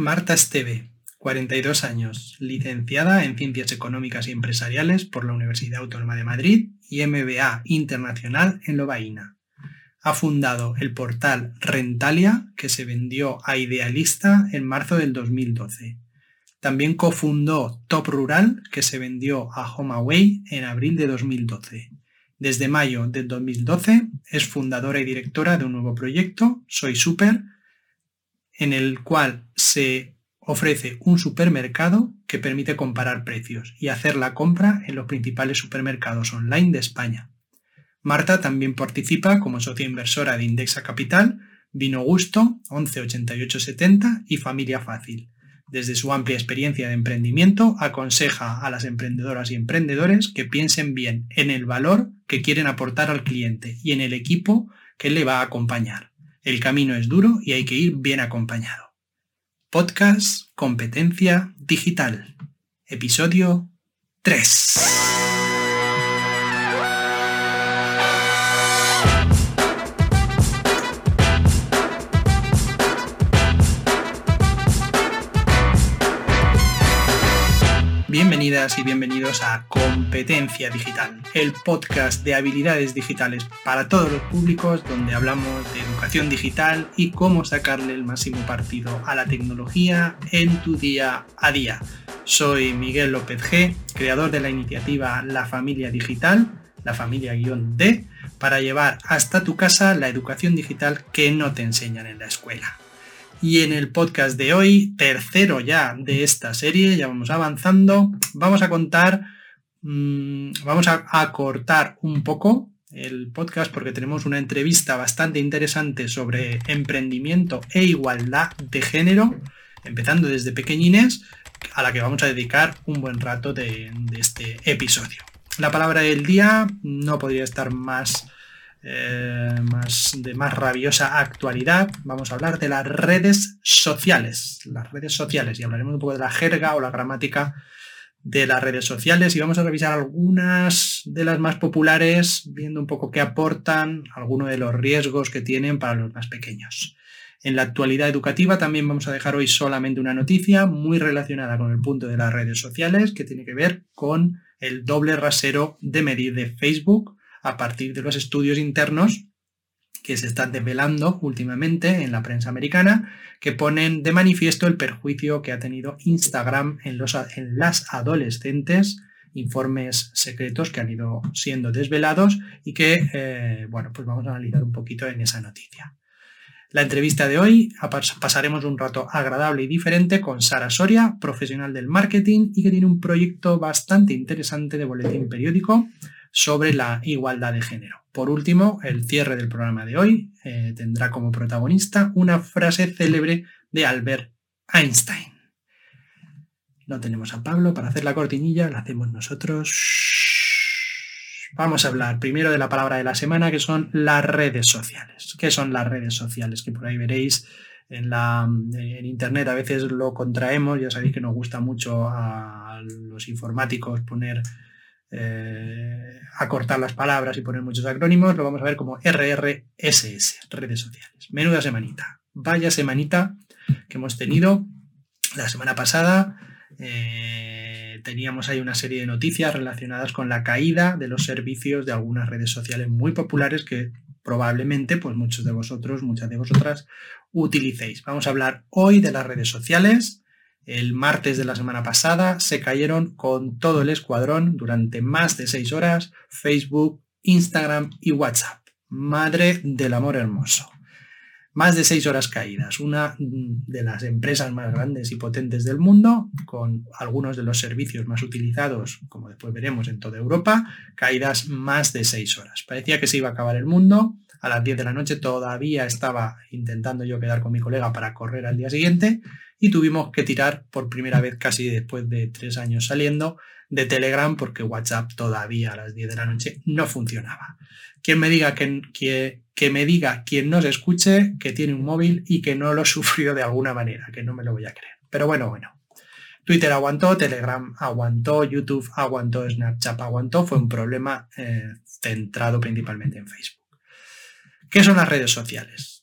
Marta Esteve, 42 años, licenciada en Ciencias Económicas y Empresariales por la Universidad Autónoma de Madrid y MBA Internacional en Lovaina. Ha fundado el portal Rentalia, que se vendió a Idealista en marzo del 2012. También cofundó Top Rural, que se vendió a HomeAway en abril de 2012. Desde mayo del 2012 es fundadora y directora de un nuevo proyecto, Soy Super, en el cual se ofrece un supermercado que permite comparar precios y hacer la compra en los principales supermercados online de España. Marta también participa como socia inversora de Indexa Capital, Vino Gusto, 118870 y Familia Fácil. Desde su amplia experiencia de emprendimiento, aconseja a las emprendedoras y emprendedores que piensen bien en el valor que quieren aportar al cliente y en el equipo que le va a acompañar. El camino es duro y hay que ir bien acompañado. Podcast Competencia Digital. Episodio 3. Bienvenidas y bienvenidos a Competencia Digital, el podcast de habilidades digitales para todos los públicos donde hablamos de educación digital y cómo sacarle el máximo partido a la tecnología en tu día a día. Soy Miguel López G, creador de la iniciativa La Familia Digital, la familia-D, para llevar hasta tu casa la educación digital que no te enseñan en la escuela. Y en el podcast de hoy, tercero ya de esta serie, ya vamos avanzando, vamos a contar, mm, vamos a acortar un poco el podcast porque tenemos una entrevista bastante interesante sobre emprendimiento e igualdad de género, empezando desde pequeñines, a la que vamos a dedicar un buen rato de, de este episodio. La palabra del día no podría estar más eh, más, de más rabiosa actualidad, vamos a hablar de las redes sociales. Las redes sociales y hablaremos un poco de la jerga o la gramática de las redes sociales y vamos a revisar algunas de las más populares, viendo un poco qué aportan, algunos de los riesgos que tienen para los más pequeños. En la actualidad educativa también vamos a dejar hoy solamente una noticia muy relacionada con el punto de las redes sociales que tiene que ver con el doble rasero de medir de Facebook a partir de los estudios internos que se están desvelando últimamente en la prensa americana, que ponen de manifiesto el perjuicio que ha tenido Instagram en, los, en las adolescentes, informes secretos que han ido siendo desvelados y que, eh, bueno, pues vamos a analizar un poquito en esa noticia. La entrevista de hoy pasaremos un rato agradable y diferente con Sara Soria, profesional del marketing y que tiene un proyecto bastante interesante de boletín periódico sobre la igualdad de género. Por último, el cierre del programa de hoy eh, tendrá como protagonista una frase célebre de Albert Einstein. No tenemos a Pablo para hacer la cortinilla, la hacemos nosotros. Vamos a hablar primero de la palabra de la semana, que son las redes sociales. ¿Qué son las redes sociales? Que por ahí veréis en, la, en Internet a veces lo contraemos, ya sabéis que nos gusta mucho a los informáticos poner eh, acortar las palabras y poner muchos acrónimos, lo vamos a ver como RRSS, redes sociales. Menuda semanita. Vaya semanita que hemos tenido. La semana pasada eh, teníamos ahí una serie de noticias relacionadas con la caída de los servicios de algunas redes sociales muy populares que probablemente pues muchos de vosotros, muchas de vosotras utilicéis. Vamos a hablar hoy de las redes sociales, el martes de la semana pasada se cayeron con todo el escuadrón durante más de seis horas Facebook, Instagram y WhatsApp. Madre del amor hermoso. Más de seis horas caídas. Una de las empresas más grandes y potentes del mundo, con algunos de los servicios más utilizados, como después veremos en toda Europa, caídas más de seis horas. Parecía que se iba a acabar el mundo. A las 10 de la noche todavía estaba intentando yo quedar con mi colega para correr al día siguiente y tuvimos que tirar por primera vez casi después de tres años saliendo de Telegram porque WhatsApp todavía a las 10 de la noche no funcionaba. Quien me diga que, que, que me diga quien nos escuche que tiene un móvil y que no lo sufrió de alguna manera, que no me lo voy a creer. Pero bueno, bueno. Twitter aguantó, Telegram aguantó, YouTube aguantó, Snapchat aguantó. Fue un problema eh, centrado principalmente en Facebook. ¿Qué son las redes sociales?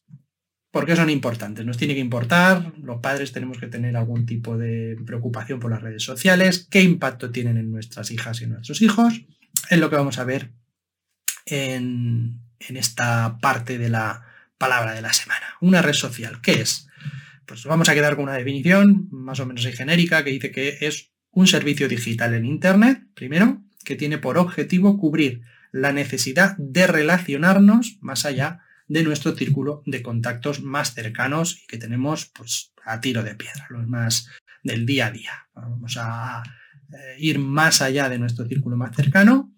Porque son importantes. Nos tiene que importar, los padres tenemos que tener algún tipo de preocupación por las redes sociales, qué impacto tienen en nuestras hijas y en nuestros hijos, es lo que vamos a ver en, en esta parte de la palabra de la semana. Una red social, ¿qué es? Pues vamos a quedar con una definición más o menos genérica que dice que es un servicio digital en Internet, primero, que tiene por objetivo cubrir la necesidad de relacionarnos más allá de nuestro círculo de contactos más cercanos y que tenemos pues a tiro de piedra, los más del día a día. Vamos a eh, ir más allá de nuestro círculo más cercano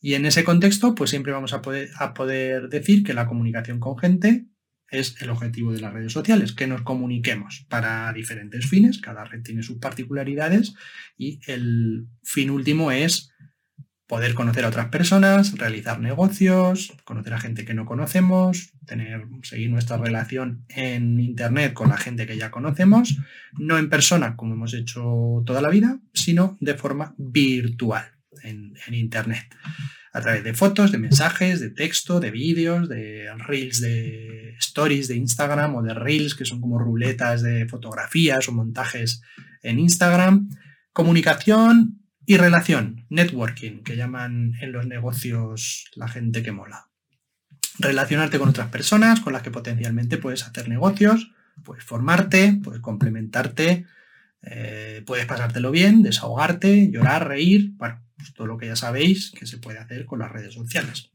y en ese contexto pues siempre vamos a poder, a poder decir que la comunicación con gente es el objetivo de las redes sociales, que nos comuniquemos para diferentes fines, cada red tiene sus particularidades y el fin último es poder conocer a otras personas, realizar negocios, conocer a gente que no conocemos, tener, seguir nuestra relación en Internet con la gente que ya conocemos, no en persona como hemos hecho toda la vida, sino de forma virtual en, en Internet, a través de fotos, de mensajes, de texto, de vídeos, de reels, de stories de Instagram o de reels que son como ruletas de fotografías o montajes en Instagram. Comunicación y relación, networking, que llaman en los negocios la gente que mola. Relacionarte con otras personas con las que potencialmente puedes hacer negocios, puedes formarte, puedes complementarte, eh, puedes pasártelo bien, desahogarte, llorar, reír, bueno, pues todo lo que ya sabéis que se puede hacer con las redes sociales.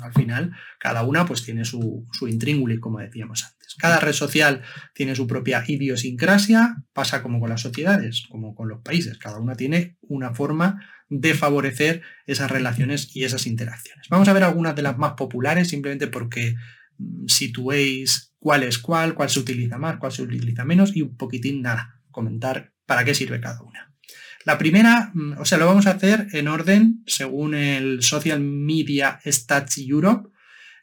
Al final, cada una pues tiene su, su intríngulis, como decíamos antes. Cada red social tiene su propia idiosincrasia, pasa como con las sociedades, como con los países. Cada una tiene una forma de favorecer esas relaciones y esas interacciones. Vamos a ver algunas de las más populares, simplemente porque mm, situéis cuál es cuál, cuál se utiliza más, cuál se utiliza menos y un poquitín nada, comentar para qué sirve cada una. La primera, mm, o sea, lo vamos a hacer en orden según el Social Media Stats Europe,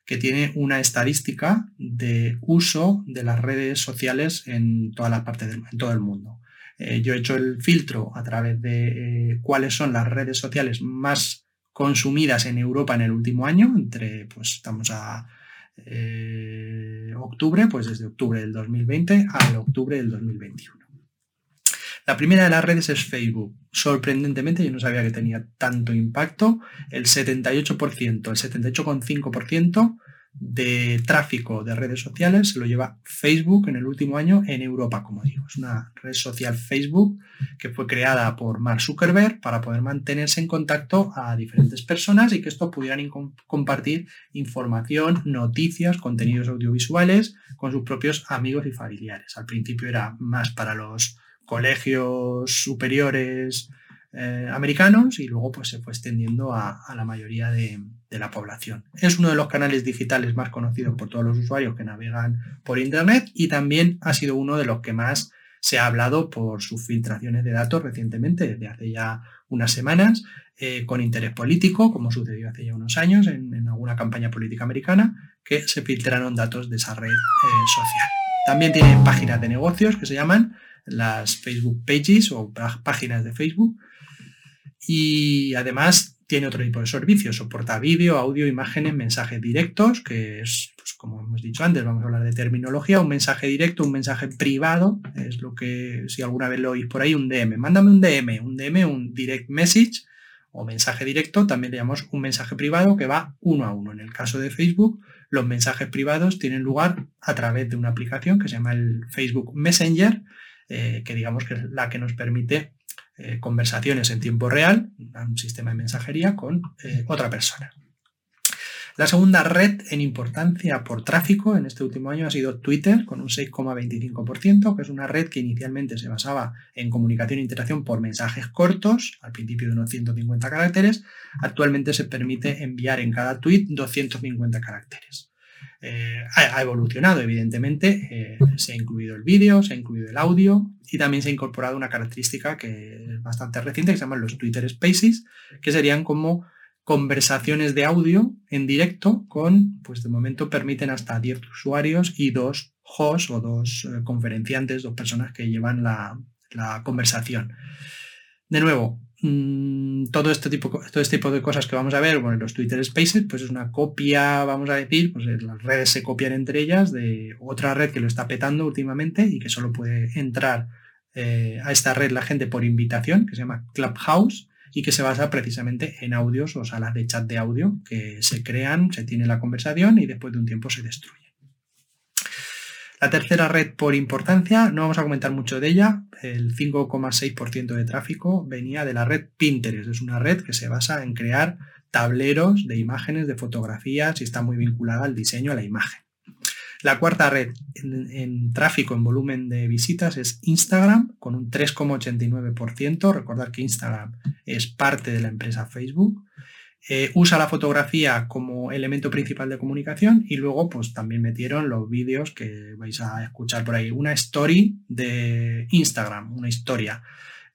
que tiene una estadística de uso de las redes sociales en toda la parte del en todo el mundo. Eh, yo he hecho el filtro a través de eh, cuáles son las redes sociales más consumidas en Europa en el último año, entre, pues estamos a eh, octubre, pues desde octubre del 2020 al octubre del 2021. La primera de las redes es Facebook. Sorprendentemente, yo no sabía que tenía tanto impacto. El 78%, el 78,5% de tráfico de redes sociales se lo lleva Facebook en el último año en Europa, como digo. Es una red social Facebook que fue creada por Mark Zuckerberg para poder mantenerse en contacto a diferentes personas y que estos pudieran compartir información, noticias, contenidos audiovisuales con sus propios amigos y familiares. Al principio era más para los colegios superiores eh, americanos y luego pues se fue extendiendo a, la mayoría de, la población. Es uno de los canales digitales más conocidos por todos los usuarios que navegan por Internet y también ha sido uno de los que más se ha hablado por sus filtraciones de datos recientemente, desde hace ya unas semanas, eh, con interés político, como sucedió hace ya unos años en, alguna campaña política americana, que se filtraron datos de esa red eh, social. También tiene páginas de negocios que se llaman las Facebook Pages o páginas de Facebook. Y además tiene otro tipo de servicios, soporta vídeo, audio, imágenes, mensajes directos, que es, pues, como hemos dicho antes, vamos a hablar de terminología, un mensaje directo, un mensaje privado, es lo que si alguna vez lo oís por ahí, un DM. Mándame un DM, un DM, un direct message o mensaje directo, también le llamamos un mensaje privado que va uno a uno. En el caso de Facebook, los mensajes privados tienen lugar a través de una aplicación que se llama el Facebook Messenger, eh, que digamos que es la que nos permite eh, conversaciones en tiempo real, un sistema de mensajería con eh, otra persona. La segunda red en importancia por tráfico en este último año ha sido Twitter, con un 6,25%, que es una red que inicialmente se basaba en comunicación e interacción por mensajes cortos, al principio de unos 150 caracteres. Actualmente se permite enviar en cada tweet 250 caracteres. Eh, ha, evolucionado, evidentemente. Eh, se ha incluido el vídeo, se ha incluido el audio y también se ha incorporado una característica que es bastante reciente que se llaman los Twitter Spaces, que serían como conversaciones de audio en directo con, pues de momento permiten hasta 10 usuarios y dos hosts o dos eh, conferenciantes, dos personas que llevan la, la conversación. De nuevo, mm, todo este tipo todo este tipo de cosas que vamos a ver bueno, los Twitter Spaces pues es una copia vamos a decir pues las redes se copian entre ellas de otra red que lo está petando últimamente y que solo puede entrar eh, a esta red la gente por invitación que se llama Clubhouse y que se basa precisamente en audios o salas de chat de audio que se crean, se tiene la conversación y después de un tiempo se destruye. La tercera red por importancia, no vamos a comentar mucho de ella, el 5,6% de tráfico venía de la red Pinterest, es una red que se basa en crear tableros de imágenes, de fotografías y está muy vinculada al diseño, a la imagen. La cuarta red en, tráfico, en volumen de visitas, es Instagram, con un 3,89%. Recordar que Instagram es parte de la empresa Facebook. Eh, usa la fotografía como elemento principal de comunicación y luego pues también metieron los vídeos que vais a escuchar por ahí. Una story de Instagram, una historia.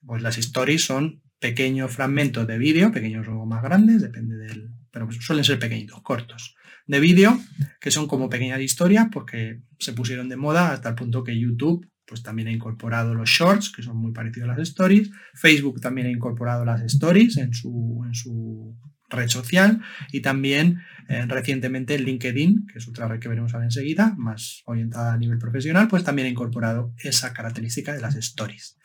Pues las stories son pequeños fragmentos de vídeo, pequeños o más grandes, depende del... pero suelen ser pequeñitos, cortos, de vídeo, que son como pequeñas historias, porque se pusieron de moda hasta el punto que YouTube pues también ha incorporado los shorts, que son muy parecidos a las stories. Facebook también ha incorporado las stories en su, en su red social y también eh, recientemente LinkedIn, que es otra red que veremos ahora enseguida, más orientada a nivel profesional, pues también ha incorporado esa característica de las stories.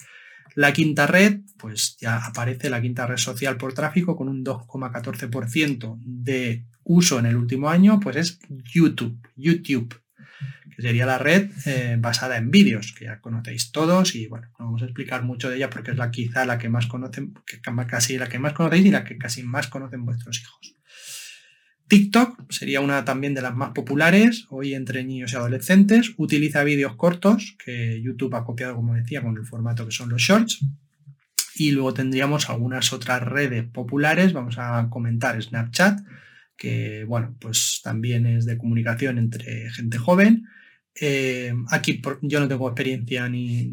La quinta red, pues ya aparece la quinta red social por tráfico con un 2,14% de uso en el último año, pues es YouTube, YouTube, que sería la red eh, basada en vídeos, que ya conocéis todos y bueno, no vamos a explicar mucho de ella porque es la quizá la que más conocen, que casi la que más conocéis y la que casi más conocen vuestros hijos. TikTok sería una también de las más populares hoy entre niños y adolescentes. Utiliza vídeos cortos que YouTube ha copiado, como decía, con el formato que son los shorts. Y luego tendríamos algunas otras redes populares. Vamos a comentar Snapchat, que bueno, pues también es de comunicación entre gente joven. Eh, aquí yo no tengo experiencia ni,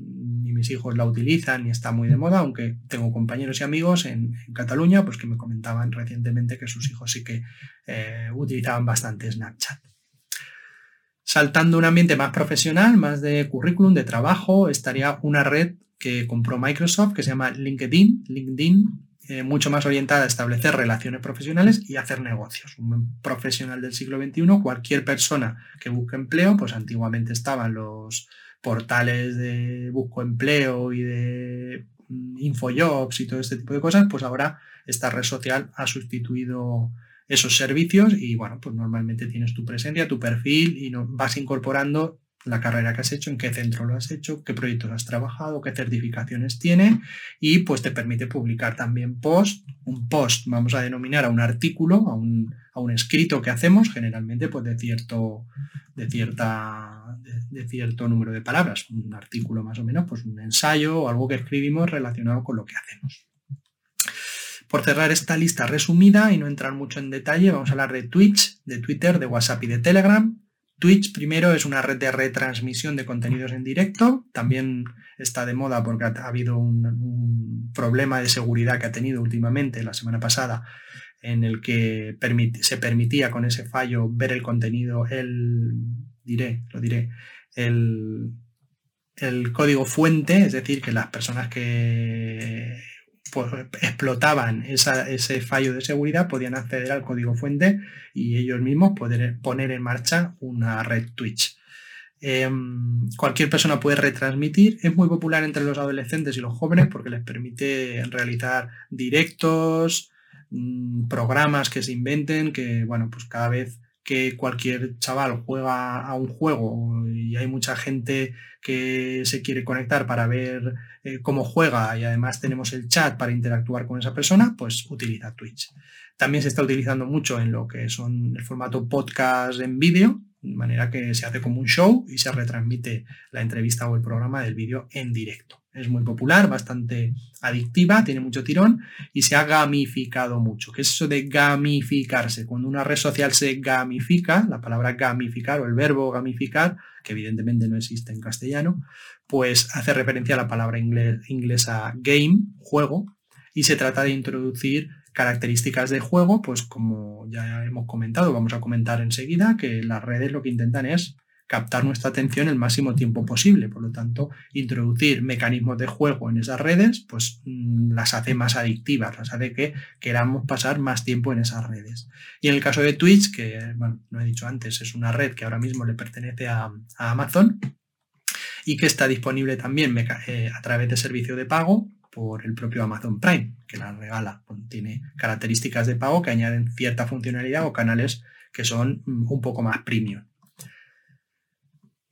mis hijos la utilizan ni está muy de moda, aunque tengo compañeros y amigos en, Cataluña pues que me comentaban recientemente que sus hijos sí que eh, utilizaban bastante Snapchat. Saltando un ambiente más profesional, más de currículum, de trabajo, estaría una red que compró Microsoft que se llama LinkedIn, LinkedIn eh, mucho más orientada a establecer relaciones profesionales y hacer negocios. Un profesional del siglo XXI, cualquier persona que busque empleo, pues antiguamente estaban los portales de busco empleo y de mm, infojobs y todo este tipo de cosas, pues ahora esta red social ha sustituido esos servicios y bueno, pues normalmente tienes tu presencia, tu perfil y no, vas incorporando la carrera que has hecho, en qué centro lo has hecho, qué proyectos has trabajado, qué certificaciones tiene y pues te permite publicar también post, un post vamos a denominar a un artículo, a un, a un escrito que hacemos generalmente pues de cierto, de, cierta, de, cierto número de palabras, un artículo más o menos, pues un ensayo o algo que escribimos relacionado con lo que hacemos. Por cerrar esta lista resumida y no entrar mucho en detalle, vamos a hablar de Twitch, de Twitter, de WhatsApp y de Telegram. Twitch primero es una red de retransmisión de contenidos en directo, también está de moda porque ha, habido un, problema de seguridad que ha tenido últimamente la semana pasada en el que se permitía con ese fallo ver el contenido, el, diré, lo diré, el, código fuente, es decir, que las personas que pues, explotaban ese fallo de seguridad podían acceder al código fuente y ellos mismos poder poner en marcha una red Twitch. Em, cualquier persona puede retransmitir. Es muy popular entre los adolescentes y los jóvenes porque les permite realizar directos, mm, programas que se inventen, que bueno, pues cada vez que cualquier chaval juega a un juego y hay mucha gente que se quiere conectar para ver eh, cómo juega y además tenemos el chat para interactuar con esa persona, pues utiliza Twitch. También se está utilizando mucho en lo que son el formato podcast en vídeo, de manera que se hace como un show y se retransmite la entrevista o el programa del vídeo en directo. Es muy popular, bastante adictiva, tiene mucho tirón y se ha gamificado mucho. ¿Qué es eso de gamificarse? Cuando una red social se gamifica, la palabra gamificar o el verbo gamificar, que evidentemente no existe en castellano, pues hace referencia a la palabra inglesa game, juego, y se trata de introducir características de juego, pues como ya hemos comentado, vamos a comentar enseguida, que las redes lo que intentan es captar nuestra atención el máximo tiempo posible. Por lo tanto, introducir mecanismos de juego en esas redes, pues mm, las hace más adictivas, las hace que queramos pasar más tiempo en esas redes. Y en el caso de Twitch, que, no he dicho antes, es una red que ahora mismo le pertenece a, Amazon y que está disponible también eh, a través de servicio de pago por el propio Amazon Prime, que la regala. Tiene características de pago que añaden cierta funcionalidad o canales que son mm, un poco más premium.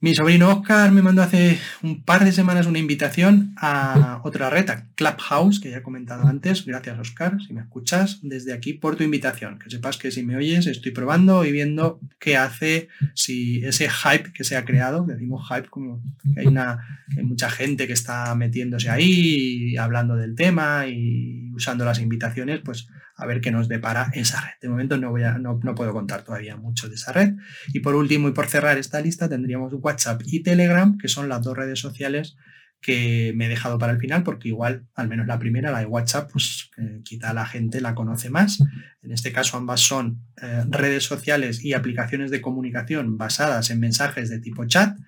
Mi sobrino Oscar me mandó hace un par de semanas una invitación a otra red, a Clubhouse, que ya he comentado antes. Gracias, Oscar, si me escuchas desde aquí por tu invitación. Que sepas que si me oyes, estoy probando y viendo qué hace, si ese hype que se ha creado, decimos hype como que hay, una, hay mucha gente que está metiéndose ahí, hablando del tema y usando las invitaciones, pues a ver qué nos depara esa red. De momento no, voy a, no, puedo contar todavía mucho de esa red. Y por último, y por cerrar esta lista, tendríamos WhatsApp y Telegram, que son las dos redes sociales que me he dejado para el final, porque igual, al menos la primera, la de WhatsApp, pues eh, quizá la gente la conoce más. En este caso, ambas son eh, redes sociales y aplicaciones de comunicación basadas en mensajes de tipo chat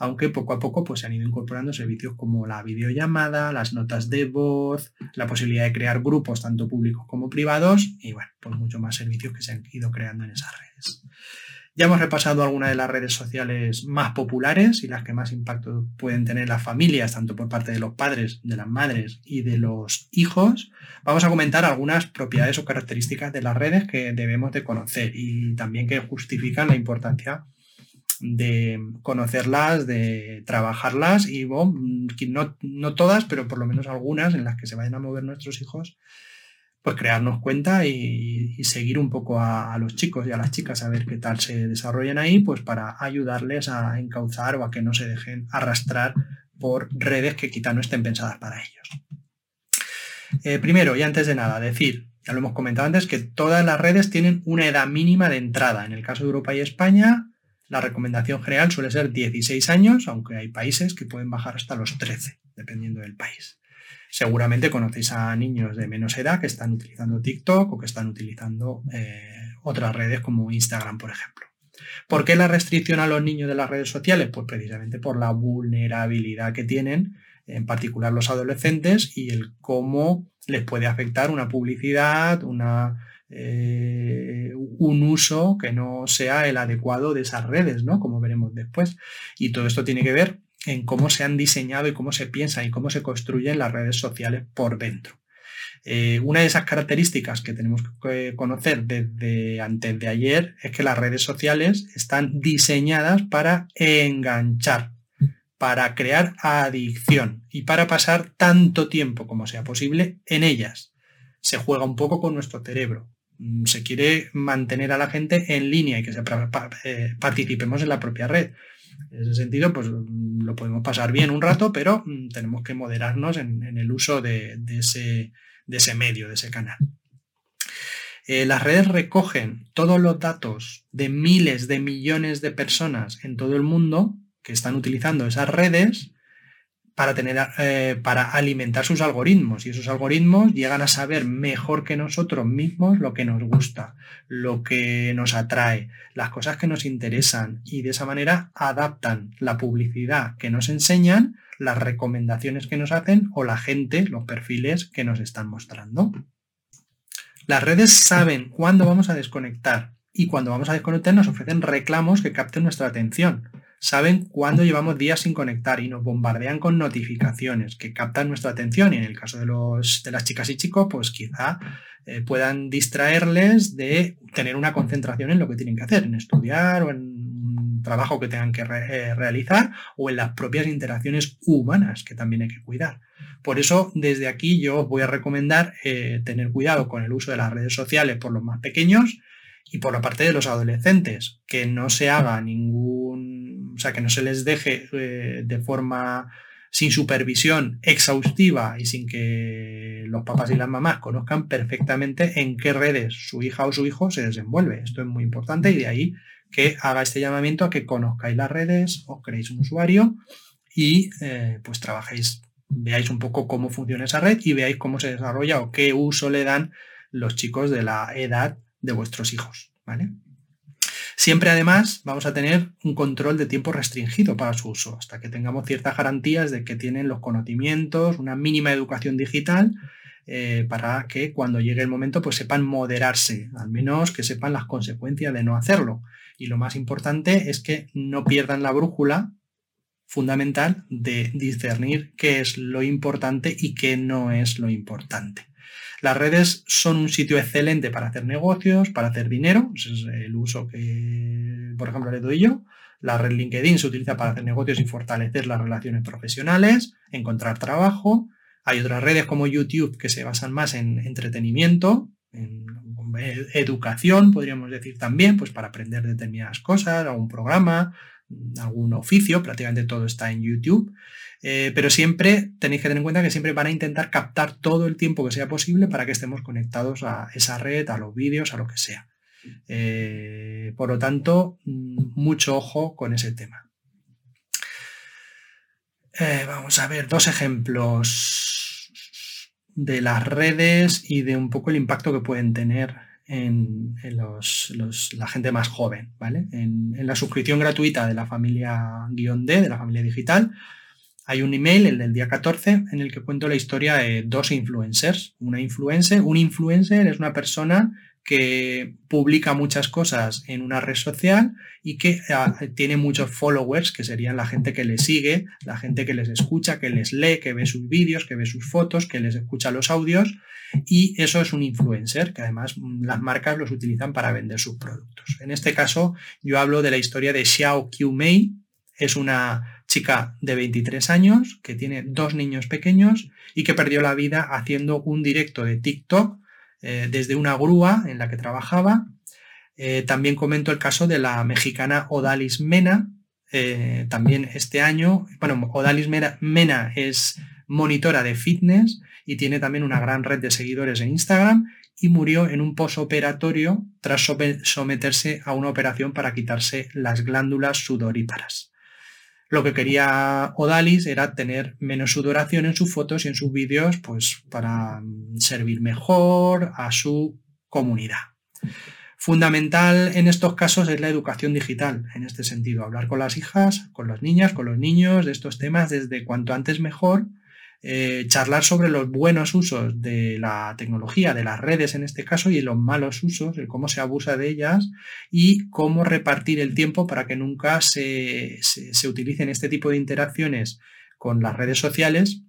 aunque poco a poco pues, se han ido incorporando servicios como la videollamada, las notas de voz, la posibilidad de crear grupos tanto públicos como privados y bueno, pues muchos más servicios que se han ido creando en esas redes. Ya hemos repasado algunas de las redes sociales más populares y las que más impacto pueden tener las familias, tanto por parte de los padres, de las madres y de los hijos. Vamos a comentar algunas propiedades o características de las redes que debemos de conocer y también que justifican la importancia de conocerlas, de trabajarlas y no, no, todas, pero por lo menos algunas en las que se vayan a mover nuestros hijos, pues crearnos cuenta y, seguir un poco a, los chicos y a las chicas a ver qué tal se desarrollan ahí, pues para ayudarles a encauzar o a que no se dejen arrastrar por redes que quizá no estén pensadas para ellos. Eh, primero, y antes de nada, decir, ya lo hemos comentado antes, que todas las redes tienen una edad mínima de entrada. En el caso de Europa y España, la recomendación general suele ser 16 años, aunque hay países que pueden bajar hasta los 13, dependiendo del país. Seguramente conocéis a niños de menos edad que están utilizando TikTok o que están utilizando eh, otras redes como Instagram, por ejemplo. ¿Por qué la restricción a los niños de las redes sociales? Pues precisamente por la vulnerabilidad que tienen, en particular los adolescentes, y el cómo les puede afectar una publicidad, una eh, un uso que no sea el adecuado de esas redes, ¿no? Como veremos después. Y todo esto tiene que ver en cómo se han diseñado y cómo se piensa y cómo se construyen las redes sociales por dentro. Eh, una de esas características que tenemos que conocer desde antes de ayer es que las redes sociales están diseñadas para enganchar, para crear adicción y para pasar tanto tiempo como sea posible en ellas. Se juega un poco con nuestro cerebro. Mm, se quiere mantener a la gente en línea y que se, eh, participemos en la propia red. En ese sentido, pues mm, lo podemos pasar bien un rato, pero mm, tenemos que moderarnos en, el uso de, ese, medio, de ese canal. Eh, las redes recogen todos los datos de miles de millones de personas en todo el mundo que están utilizando esas redes eh, para alimentar sus algoritmos. Y esos algoritmos llegan a saber mejor que nosotros mismos lo que nos gusta, lo que nos atrae, las cosas que nos interesan. Y de esa manera adaptan la publicidad que nos enseñan, las recomendaciones que nos hacen o la gente, los perfiles que nos están mostrando. Las redes saben cuándo vamos a desconectar y cuando vamos a desconectar nos ofrecen reclamos que capten nuestra atención saben cuándo llevamos días sin conectar y nos bombardean con notificaciones que captan nuestra atención y en el caso de, los, de las chicas y chicos, pues quizá eh, puedan distraerles de tener una concentración en lo que tienen que hacer, en estudiar o en un trabajo que tengan que eh, realizar o en las propias interacciones humanas que también hay que cuidar. Por eso, desde aquí yo os voy a recomendar eh, tener cuidado con el uso de las redes sociales por los más pequeños y por la parte de los adolescentes, que no se haga ningún o sea, que no se les deje eh, de forma sin supervisión exhaustiva y sin que los papás y las mamás conozcan perfectamente en qué redes su hija o su hijo se desenvuelve. Esto es muy importante y de ahí que haga este llamamiento a que conozcáis las redes, os creéis un usuario y eh, pues trabajéis, veáis un poco cómo funciona esa red y veáis cómo se desarrolla o qué uso le dan los chicos de la edad de vuestros hijos. ¿vale? Siempre además vamos a tener un control de tiempo restringido para su uso, hasta que tengamos ciertas garantías de que tienen los conocimientos, una mínima educación digital, eh, para que cuando llegue el momento pues sepan moderarse, al menos que sepan las consecuencias de no hacerlo. Y lo más importante es que no pierdan la brújula fundamental de discernir qué es lo importante y qué no es lo importante. Las redes son un sitio excelente para hacer negocios, para hacer dinero, ese es el uso que, por ejemplo, le doy yo. La red LinkedIn se utiliza para hacer negocios y fortalecer las relaciones profesionales, encontrar trabajo. Hay otras redes como YouTube que se basan más en entretenimiento, en educación, podríamos decir también, pues para aprender determinadas cosas, algún programa, algún oficio, prácticamente todo está en YouTube. Eh, pero siempre tenéis que tener en cuenta que siempre van a intentar captar todo el tiempo que sea posible para que estemos conectados a esa red, a los vídeos, a lo que sea. Eh, por lo tanto, mm, mucho ojo con ese tema. Eh, vamos a ver dos ejemplos de las redes y de un poco el impacto que pueden tener en, la gente más joven, ¿vale? En, en, la suscripción gratuita de la familia guion D, de la familia digital, hay un email, el del día 14, en el que cuento la historia de dos influencers. Una influencer, un influencer es una persona que publica muchas cosas en una red social y que ah, tiene muchos followers, que serían la gente que le sigue, la gente que les escucha, que les lee, que ve sus vídeos, que ve sus fotos, que les escucha los audios. Y eso es un influencer, que además mm, las marcas los utilizan para vender sus productos. En este caso, yo hablo de la historia de Xiao Q Mei. Es una chica de 23 años que tiene dos niños pequeños y que perdió la vida haciendo un directo de TikTok eh, desde una grúa en la que trabajaba. Eh, también comento el caso de la mexicana Odalis Mena, eh, también este año. Bueno, Odalis Mena es monitora de fitness y tiene también una gran red de seguidores en Instagram y murió en un posoperatorio tras someterse a una operación para quitarse las glándulas sudoríparas. Lo que quería Odalis era tener menos sudoración en sus fotos y en sus vídeos, pues para servir mejor a su comunidad. Fundamental en estos casos es la educación digital, en este sentido, hablar con las hijas, con las niñas, con los niños de estos temas desde cuanto antes mejor eh, charlar sobre los buenos usos de la tecnología, de las redes en este caso, y los malos usos, el cómo se abusa de ellas y cómo repartir el tiempo para que nunca se, se utilicen este tipo de interacciones con las redes sociales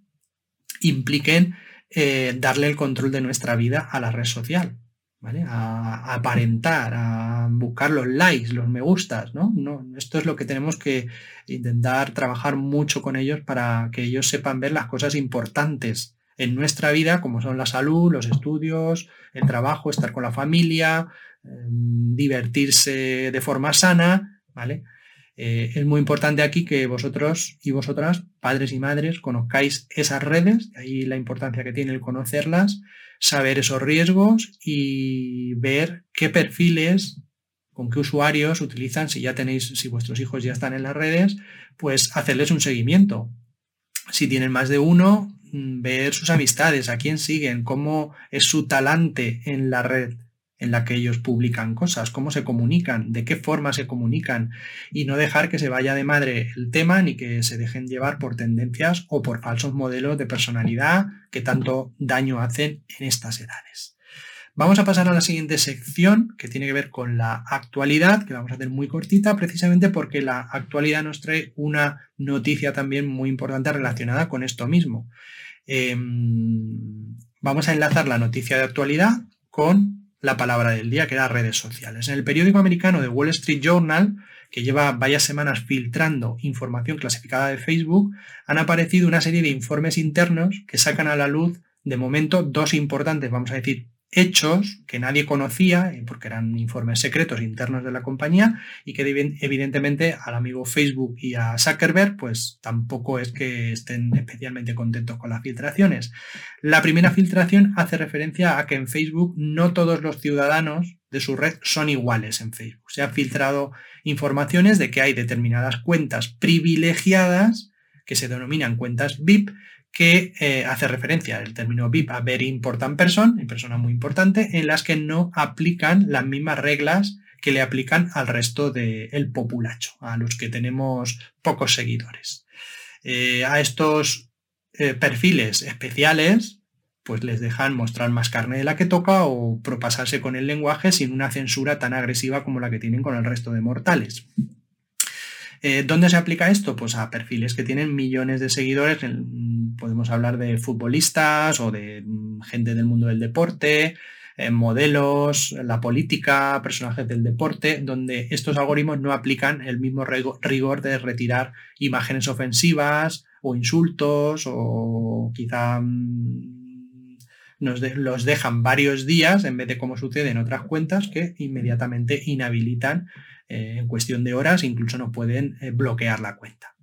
impliquen eh, darle el control de nuestra vida a la red social. A, aparentar, a buscar los likes, los me gustas, ¿no? ¿no? Esto es lo que tenemos que intentar trabajar mucho con ellos para que ellos sepan ver las cosas importantes en nuestra vida, como son la salud, los estudios, el trabajo, estar con la familia, em, divertirse de forma sana, ¿vale? Eh, es muy importante aquí que vosotros y vosotras, padres y madres, conozcáis esas redes, ahí la importancia que tiene el conocerlas saber esos riesgos y ver qué perfiles, con qué usuarios utilizan, si ya tenéis, si vuestros hijos ya están en las redes, pues hacerles un seguimiento. Si tienen más de uno, mm, ver sus amistades, a quién siguen, cómo es su talante en la red en la que ellos publican cosas, cómo se comunican, de qué forma se comunican y no dejar que se vaya de madre el tema ni que se dejen llevar por tendencias o por falsos modelos de personalidad que tanto daño hacen en estas edades. Vamos a pasar a la siguiente sección que tiene que ver con la actualidad, que vamos a hacer muy cortita precisamente porque la actualidad nos trae una noticia también muy importante relacionada con esto mismo. Em, vamos a enlazar la noticia de actualidad con la palabra del día, que era redes sociales. En el periódico americano de Wall Street Journal, que lleva varias semanas filtrando información clasificada de Facebook, han aparecido una serie de informes internos que sacan a la luz, de momento, dos importantes, vamos a decir, hechos que nadie conocía, eh, porque eran informes secretos internos de la compañía, y que evidentemente al amigo Facebook y a Zuckerberg, pues tampoco es que estén especialmente contentos con las filtraciones. La primera filtración hace referencia a que en Facebook no todos los ciudadanos de su red son iguales en Facebook. Se han filtrado informaciones de que hay determinadas cuentas privilegiadas que se denominan cuentas VIP que eh, hace referencia al término VIP a Very Important Person, en persona muy importante, en las que no aplican las mismas reglas que le aplican al resto del populacho, a los que tenemos pocos seguidores. Eh, a estos eh, perfiles especiales, pues les dejan mostrar más carne de la que toca o propasarse con el lenguaje sin una censura tan agresiva como la que tienen con el resto de mortales. Eh, ¿Dónde se aplica esto? Pues a perfiles que tienen millones de seguidores. Podemos hablar de futbolistas o de mm, gente del mundo del deporte, eh, modelos, la política, personajes del deporte, donde estos algoritmos no aplican el mismo rigor de retirar imágenes ofensivas o insultos o quizá mm, nos los dejan varios días en vez de como sucede en otras cuentas que inmediatamente inhabilitan eh, en cuestión de horas, incluso no pueden eh, bloquear la cuenta.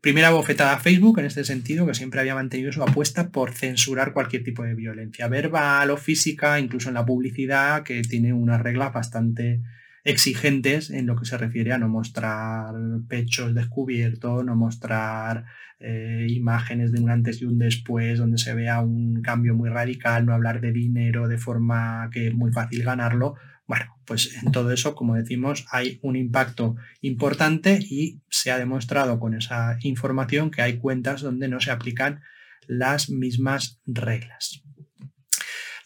Primera bofetada a Facebook en este sentido, que siempre había mantenido su apuesta por censurar cualquier tipo de violencia verbal o física, incluso en la publicidad, que tiene unas reglas bastante exigentes en lo que se refiere a no mostrar pechos descubiertos, no mostrar eh, imágenes de un antes y un después, donde se vea un cambio muy radical, no hablar de dinero de forma que es muy fácil ganarlo, bueno, pues en todo eso, como decimos, hay un impacto importante y se ha demostrado con esa información que hay cuentas donde no se aplican las mismas reglas.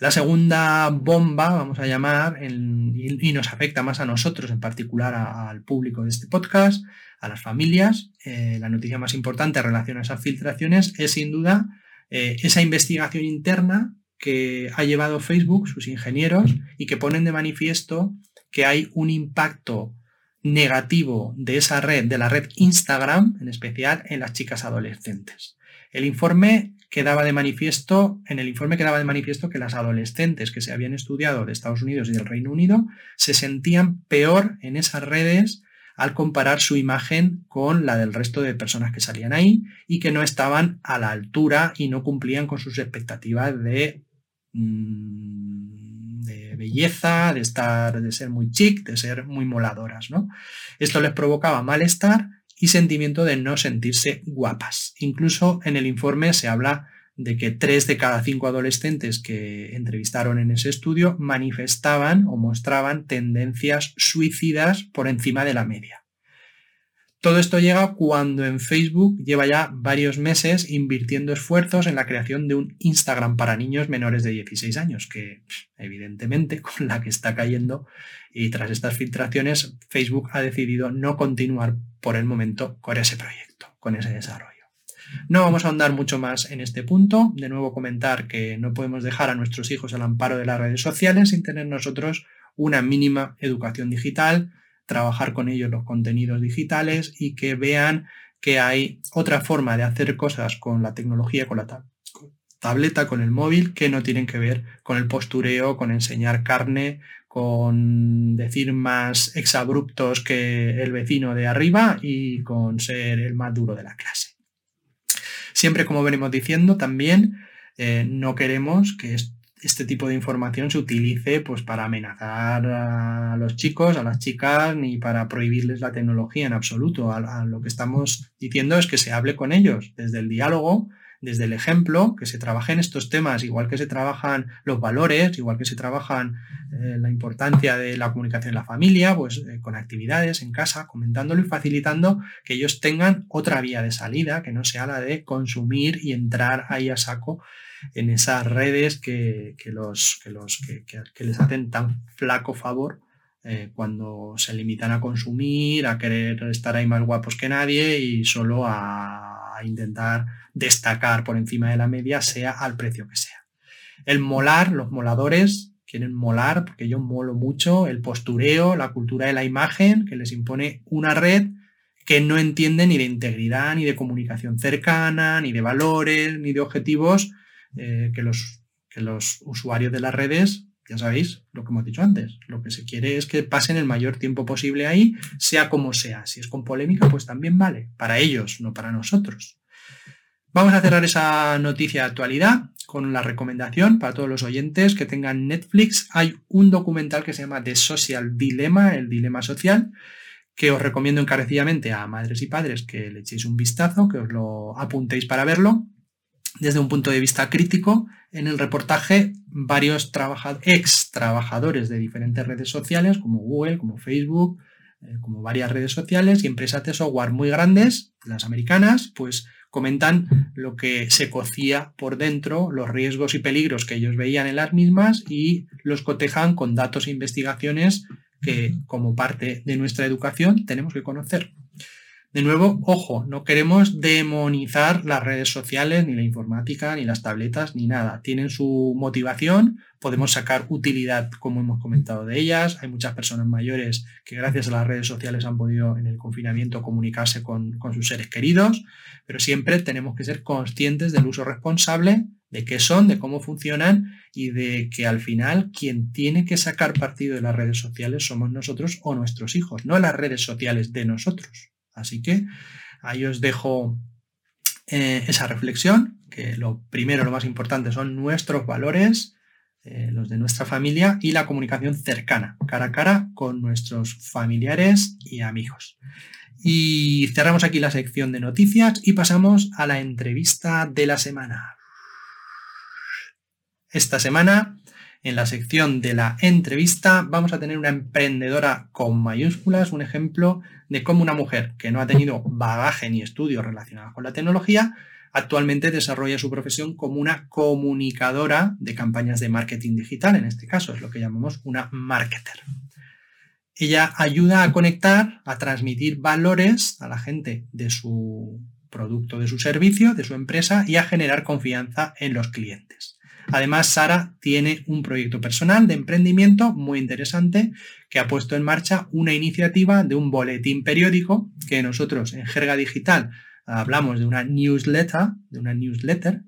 La segunda bomba, vamos a llamar, y, nos afecta más a nosotros, en particular al público de este podcast, a las familias, eh, la noticia más importante en relación a esas filtraciones es sin duda eh, esa investigación interna que ha llevado Facebook, sus ingenieros, y que ponen de manifiesto que hay un impacto negativo de esa red, de la red Instagram, en especial en las chicas adolescentes. El informe quedaba de manifiesto, en el informe quedaba de manifiesto que las adolescentes que se habían estudiado de Estados Unidos y del Reino Unido se sentían peor en esas redes al comparar su imagen con la del resto de personas que salían ahí y que no estaban a la altura y no cumplían con sus expectativas de de belleza, de estar, de ser muy chic, de ser muy moladoras, ¿no? Esto les provocaba malestar y sentimiento de no sentirse guapas. Incluso en el informe se habla de que tres de cada cinco adolescentes que entrevistaron en ese estudio manifestaban o mostraban tendencias suicidas por encima de la media. Todo esto llega cuando en Facebook lleva ya varios meses invirtiendo esfuerzos en la creación de un Instagram para niños menores de 16 años, que evidentemente con la que está cayendo y tras estas filtraciones Facebook ha decidido no continuar por el momento con ese proyecto, con ese desarrollo. No vamos a ahondar mucho más en este punto. De nuevo comentar que no podemos dejar a nuestros hijos al amparo de las redes sociales sin tener nosotros una mínima educación digital, trabajar con ellos los contenidos digitales y que vean que hay otra forma de hacer cosas con la tecnología, con la tableta, con el móvil, que no tienen que ver con el postureo, con enseñar carne, con decir más exabruptos que el vecino de arriba y con ser el más duro de la clase. Siempre, como venimos diciendo, también eh, no queremos que este tipo de información se utilice pues, para amenazar a los chicos, a las chicas, ni para prohibirles la tecnología en absoluto. A, lo que estamos diciendo es que se hable con ellos desde el diálogo, desde el ejemplo, que se trabajen estos temas, igual que se trabajan los valores, igual que se trabajan eh, la importancia de la comunicación en la familia, pues eh, con actividades en casa, comentándolo y facilitando que ellos tengan otra vía de salida, que no sea la de consumir y entrar ahí a saco en esas redes que, los, los que, les hacen tan flaco favor eh, cuando se limitan a consumir, a querer estar ahí más guapos que nadie y solo a intentar destacar por encima de la media, sea al precio que sea. El molar, los moladores quieren molar, porque yo molo mucho, el postureo, la cultura de la imagen, que les impone una red que no entiende ni de integridad, ni de comunicación cercana, ni de valores, ni de objetivos, eh, que, los, que los usuarios de las redes, ya sabéis lo que hemos dicho antes, lo que se quiere es que pasen el mayor tiempo posible ahí, sea como sea. Si es con polémica, pues también vale, para ellos, no para nosotros. Vamos a cerrar esa noticia de actualidad con la recomendación para todos los oyentes que tengan Netflix. Hay un documental que se llama The Social Dilemma, el dilema social, que os recomiendo encarecidamente a madres y padres que le echéis un vistazo, que os lo apuntéis para verlo desde un punto de vista crítico. En el reportaje, varios ex trabajadores de diferentes redes sociales, como Google, como Facebook, eh, como varias redes sociales y empresas de software muy grandes, las americanas, pues comentan lo que se cocía por dentro, los riesgos y peligros que ellos veían en las mismas y los cotejan con datos e investigaciones que como parte de nuestra educación tenemos que conocer. De nuevo, ojo, no queremos demonizar las redes sociales, ni la informática, ni las tabletas, ni nada. Tienen su motivación, podemos sacar utilidad, como hemos comentado de ellas. Hay muchas personas mayores que gracias a las redes sociales han podido en el confinamiento comunicarse con, sus seres queridos, pero siempre tenemos que ser conscientes del uso responsable, de qué son, de cómo funcionan y de que al final quien tiene que sacar partido de las redes sociales somos nosotros o nuestros hijos, no las redes sociales de nosotros. Así que ahí os dejo eh, esa reflexión, que lo primero, lo más importante son nuestros valores, eh, los de nuestra familia y la comunicación cercana, cara a cara con nuestros familiares y amigos. Y cerramos aquí la sección de noticias y pasamos a la entrevista de la semana. Esta semana en la sección de la entrevista vamos a tener una emprendedora con mayúsculas, un ejemplo de cómo una mujer que no ha tenido bagaje ni estudios relacionados con la tecnología, actualmente desarrolla su profesión como una comunicadora de campañas de marketing digital, en este caso es lo que llamamos una marketer. Ella ayuda a conectar, a transmitir valores a la gente de su producto, de su servicio, de su empresa y a generar confianza en los clientes. Además, Sara tiene un proyecto personal de emprendimiento muy interesante que ha puesto en marcha una iniciativa de un boletín periódico que nosotros en Jerga Digital hablamos de una newsletter, de una newsletter,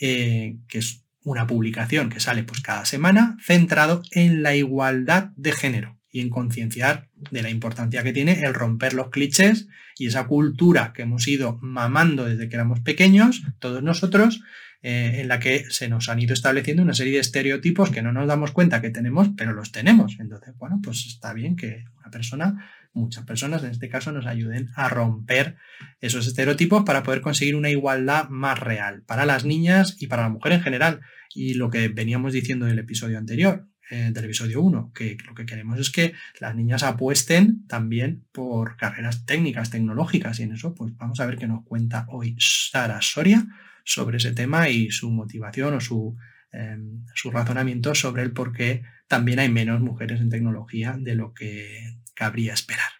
eh, que es una publicación que sale pues cada semana centrado en la igualdad de género y en concienciar de la importancia que tiene el romper los clichés y esa cultura que hemos ido mamando desde que éramos pequeños, todos nosotros, eh, en la que se nos han ido estableciendo una serie de estereotipos que no nos damos cuenta que tenemos, pero los tenemos. Entonces, bueno, pues está bien que una persona, muchas personas en este caso, nos ayuden a romper esos estereotipos para poder conseguir una igualdad más real para las niñas y para la mujer en general. Y lo que veníamos diciendo en el episodio anterior, eh, del episodio 1, que lo que queremos es que las niñas apuesten también por carreras técnicas, tecnológicas, y en eso pues vamos a ver qué nos cuenta hoy Sara Soria sobre ese tema y su motivación o su, em, su razonamiento sobre el por qué también hay menos mujeres en tecnología de lo que cabría esperar.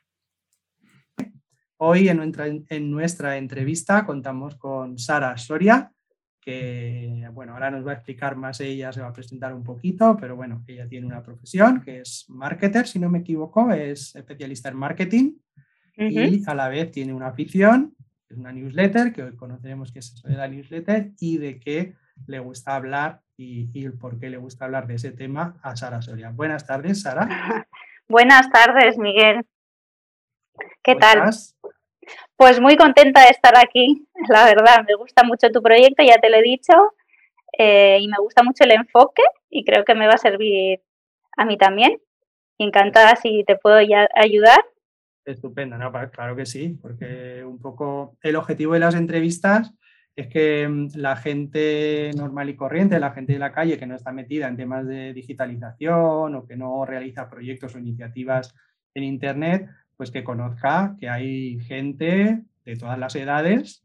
Hoy en nuestra, en nuestra entrevista contamos con Sara Soria, que bueno, ahora nos va a explicar más ella, se va a presentar un poquito, pero bueno, ella tiene una profesión que es marketer, si no me equivoco, es especialista en marketing y a la vez tiene una afición es una newsletter, que hoy conoceremos qué es eso de la newsletter y de qué le gusta hablar y, y por qué le gusta hablar de ese tema a Sara Soria. Buenas tardes, Sara. Buenas tardes, Miguel. ¿Qué tal? Pues muy contenta de estar aquí, la verdad. Me gusta mucho tu proyecto, ya te lo he dicho, eh, y me gusta mucho el enfoque y creo que me va a servir a mí también. Encantada si te puedo ya ayudar Estupendo, claro que sí, porque un poco el objetivo de las entrevistas es que mm, la gente normal y corriente, la gente de la calle que no está metida en temas de digitalización o que no realiza proyectos o iniciativas en Internet, pues que conozca que hay gente de todas las edades,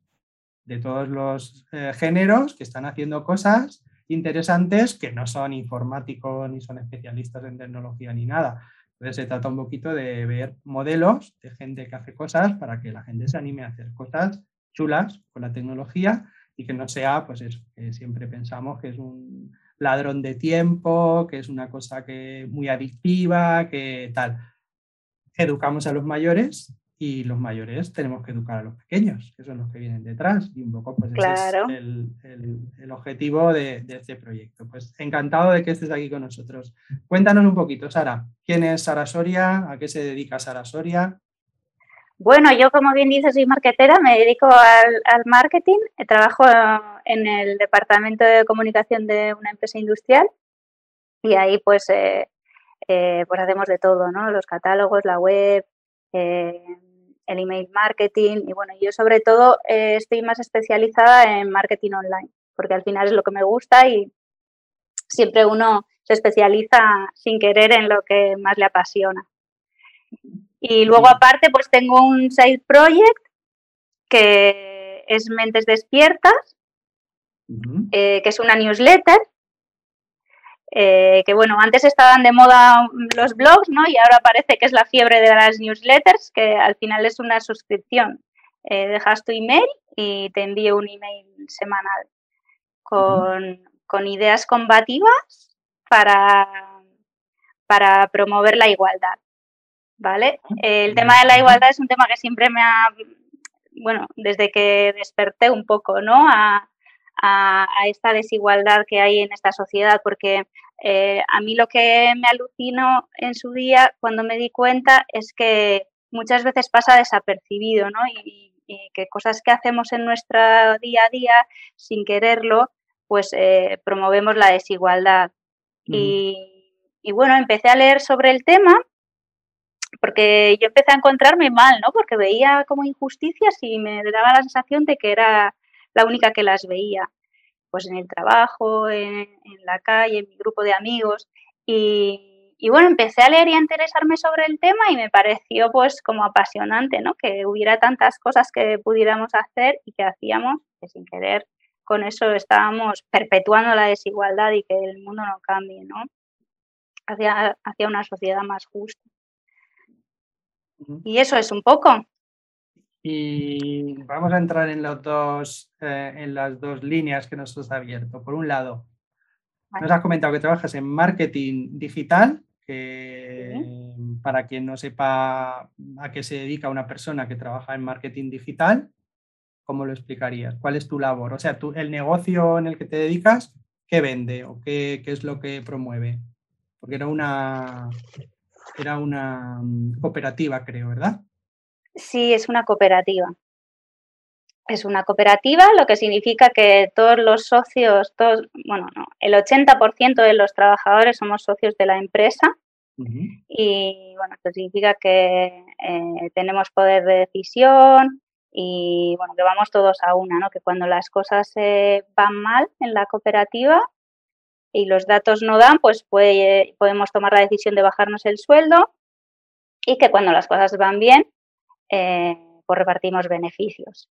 de todos los eh, géneros que están haciendo cosas interesantes que no son informáticos ni son especialistas en tecnología ni nada, entonces se trata un poquito de ver modelos de gente que hace cosas para que la gente se anime a hacer cosas chulas con la tecnología y que no sea, pues eso, que siempre pensamos que es un ladrón de tiempo, que es una cosa que muy adictiva, que tal. Educamos a los mayores y los mayores tenemos que educar a los pequeños, que son los que vienen detrás, y un poco pues ese es el, objetivo de, este proyecto. Pues encantado de que estés aquí con nosotros. Cuéntanos un poquito, Sara, ¿quién es Sara Soria? ¿A qué se dedica Sara Soria? Bueno, yo como bien dices soy marketera, me dedico al, marketing, trabajo en el departamento de comunicación de una empresa industrial y ahí pues, eh, eh, pues hacemos de todo, ¿no? Los catálogos, la web, eh, el email marketing y bueno, yo sobre todo eh, estoy más especializada en marketing online porque al final es lo que me gusta y siempre uno se especializa sin querer en lo que más le apasiona. Y luego aparte, pues tengo un side project que es Mentes Despiertas, eh, que es una newsletter. Eh, que bueno, antes estaban de moda los blogs, ¿no? Y ahora parece que es la fiebre de las newsletters, que al final es una suscripción. Eh, dejas tu email y te envío un email semanal con, con ideas combativas para, para promover la igualdad. ¿Vale? El tema de la igualdad es un tema que siempre me ha, bueno, desde que desperté un poco, ¿no? Esta desigualdad que hay en esta sociedad, porque eh, a mí lo que me alucinó en su día cuando me di cuenta es que muchas veces pasa desapercibido, ¿no? Y, que cosas que hacemos en nuestro día a día sin quererlo, pues eh, promovemos la desigualdad. y, y, bueno, empecé a leer sobre el tema porque yo empecé a encontrarme mal, ¿no? Porque veía como injusticias y me daba la sensación de que era la única que las veía, pues en el trabajo, en, la calle, en mi grupo de amigos. Y, y, bueno, empecé a leer y a interesarme sobre el tema y me pareció pues como apasionante, ¿no? Que hubiera tantas cosas que pudiéramos hacer y que hacíamos que sin querer con eso estábamos perpetuando la desigualdad y que el mundo no cambie, ¿no? Hacia, hacia una sociedad más justa. Y eso es un poco. Y vamos a entrar en, los dos, eh, en las dos líneas que nos has abierto. Por un lado, nos has comentado que trabajas en marketing digital, que para quien no sepa a qué se dedica una persona que trabaja en marketing digital, ¿cómo lo explicarías? ¿Cuál es tu labor? O sea, tú, el negocio en el que te dedicas, ¿qué vende o qué, qué es lo que promueve? Porque era una, era una mm, cooperativa, creo, ¿verdad? Sí, es una cooperativa. Es una cooperativa, lo que significa que todos los socios, todos, bueno, no, el 80% de los trabajadores somos socios de la empresa y bueno, esto significa que eh, tenemos poder de decisión y bueno, que vamos todos a una, ¿no? Que cuando las cosas eh, van mal en la cooperativa, y los datos no dan, pues podemos tomar la decisión de bajarnos el sueldo y que cuando las cosas van bien, eh, pues repartimos beneficios.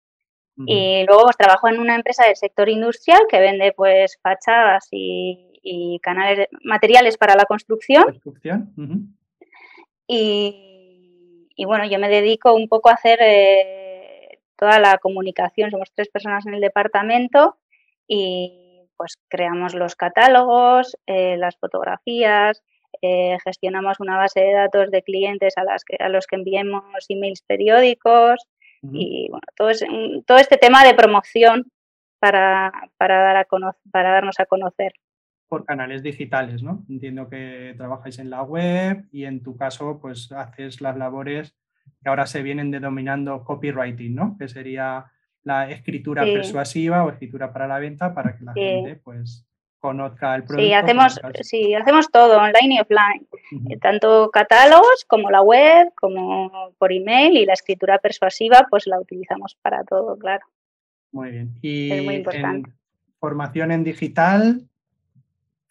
Y luego pues, trabajo en una empresa del sector industrial que vende pues fachadas y, canales materiales para la construcción. construcción. y, bueno, yo me dedico un poco a hacer eh, toda la comunicación. Somos tres personas en el departamento y pues creamos los catálogos, eh, las fotografías, eh, gestionamos una base de datos de clientes a, las que, a los que enviemos emails periódicos y bueno, todo, todo este tema de promoción para, para, dar a para darnos a conocer. Por canales digitales, ¿no? Entiendo que trabajáis en la web y en tu caso pues haces las labores que ahora se vienen denominando copywriting, ¿no? Que sería la escritura persuasiva o escritura para la venta para que la gente pues conozca el producto. Sí, hacemos, sí, hacemos todo, online y offline, eh, tanto catálogos como la web, como por email y la escritura persuasiva pues la utilizamos para todo, claro. Muy bien. Y es muy importante. formación en digital,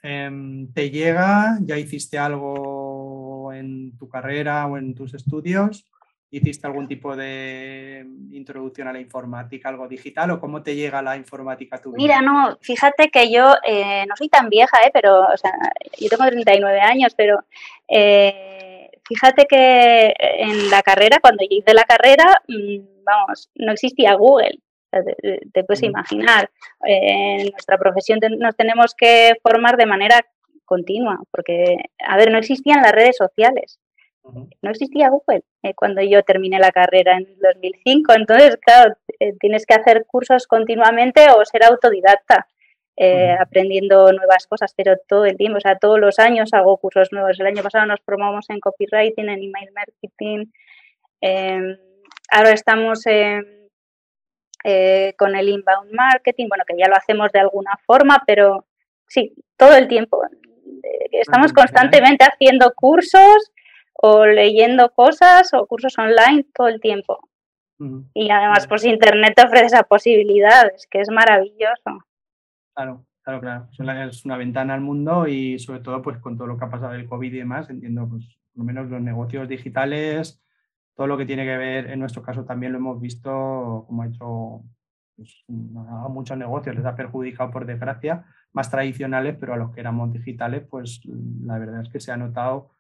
em, ¿te llega? ¿Ya hiciste algo en tu carrera o en tus estudios? ¿Hiciste algún tipo de introducción a la informática, algo digital o cómo te llega la informática a tu vida? Mira, no, fíjate que yo eh, no soy tan vieja, ¿eh? pero, o sea, yo tengo 39 años, pero eh, fíjate que en la carrera, cuando yo hice la carrera, mm, vamos, no existía Google. Te, puedes imaginar, en nuestra profesión nos tenemos que formar de manera continua, porque, a ver, no existían las redes sociales. No existía Google eh, cuando yo terminé la carrera en 2005. Entonces, claro, eh, tienes que hacer cursos continuamente o ser autodidacta, eh, aprendiendo nuevas cosas, pero todo el tiempo, o sea, todos los años hago cursos nuevos. El año pasado nos promovamos en copywriting, en email marketing. Em, ahora estamos con el inbound marketing, bueno, que ya lo hacemos de alguna forma, pero sí, todo el tiempo. Estamos constantemente haciendo cursos o leyendo cosas o cursos online todo el tiempo. Y además, pues Internet te ofrece esa posibilidad, es que es maravilloso. Claro, claro, claro. Es una, ventana al mundo y sobre todo pues con todo lo que ha pasado del COVID y demás, entiendo pues por lo menos los negocios digitales, todo lo que tiene que ver, en nuestro caso también lo hemos visto como ha hecho pues, a muchos negocios, les ha perjudicado por desgracia, más tradicionales, pero a los que éramos digitales, pues la verdad es que se ha notado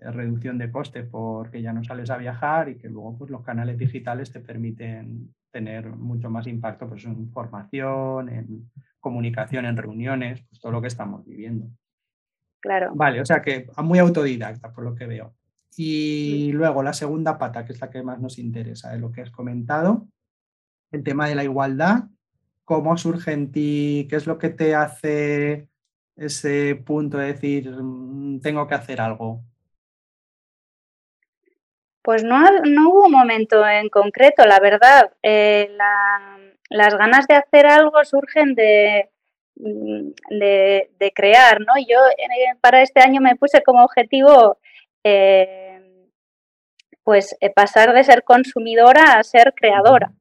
reducción de costes porque ya no sales a viajar y que luego pues, los canales digitales te permiten tener mucho más impacto pues, en formación, en comunicación, en reuniones, pues todo lo que estamos viviendo. Claro. Vale, o sea que muy autodidacta por lo que veo. Y luego la segunda pata, que es la que más nos interesa, de lo que has comentado, el tema de la igualdad, cómo surge en ti, qué es lo que te hace ese punto de decir, mm, tengo que hacer algo. Pues no, no hubo un momento en concreto, la verdad. Eh, las ganas de hacer algo surgen de, mm, de, crear, ¿no? Yo eh, para este año me puse como objetivo eh, pues pasar de ser consumidora a ser creadora,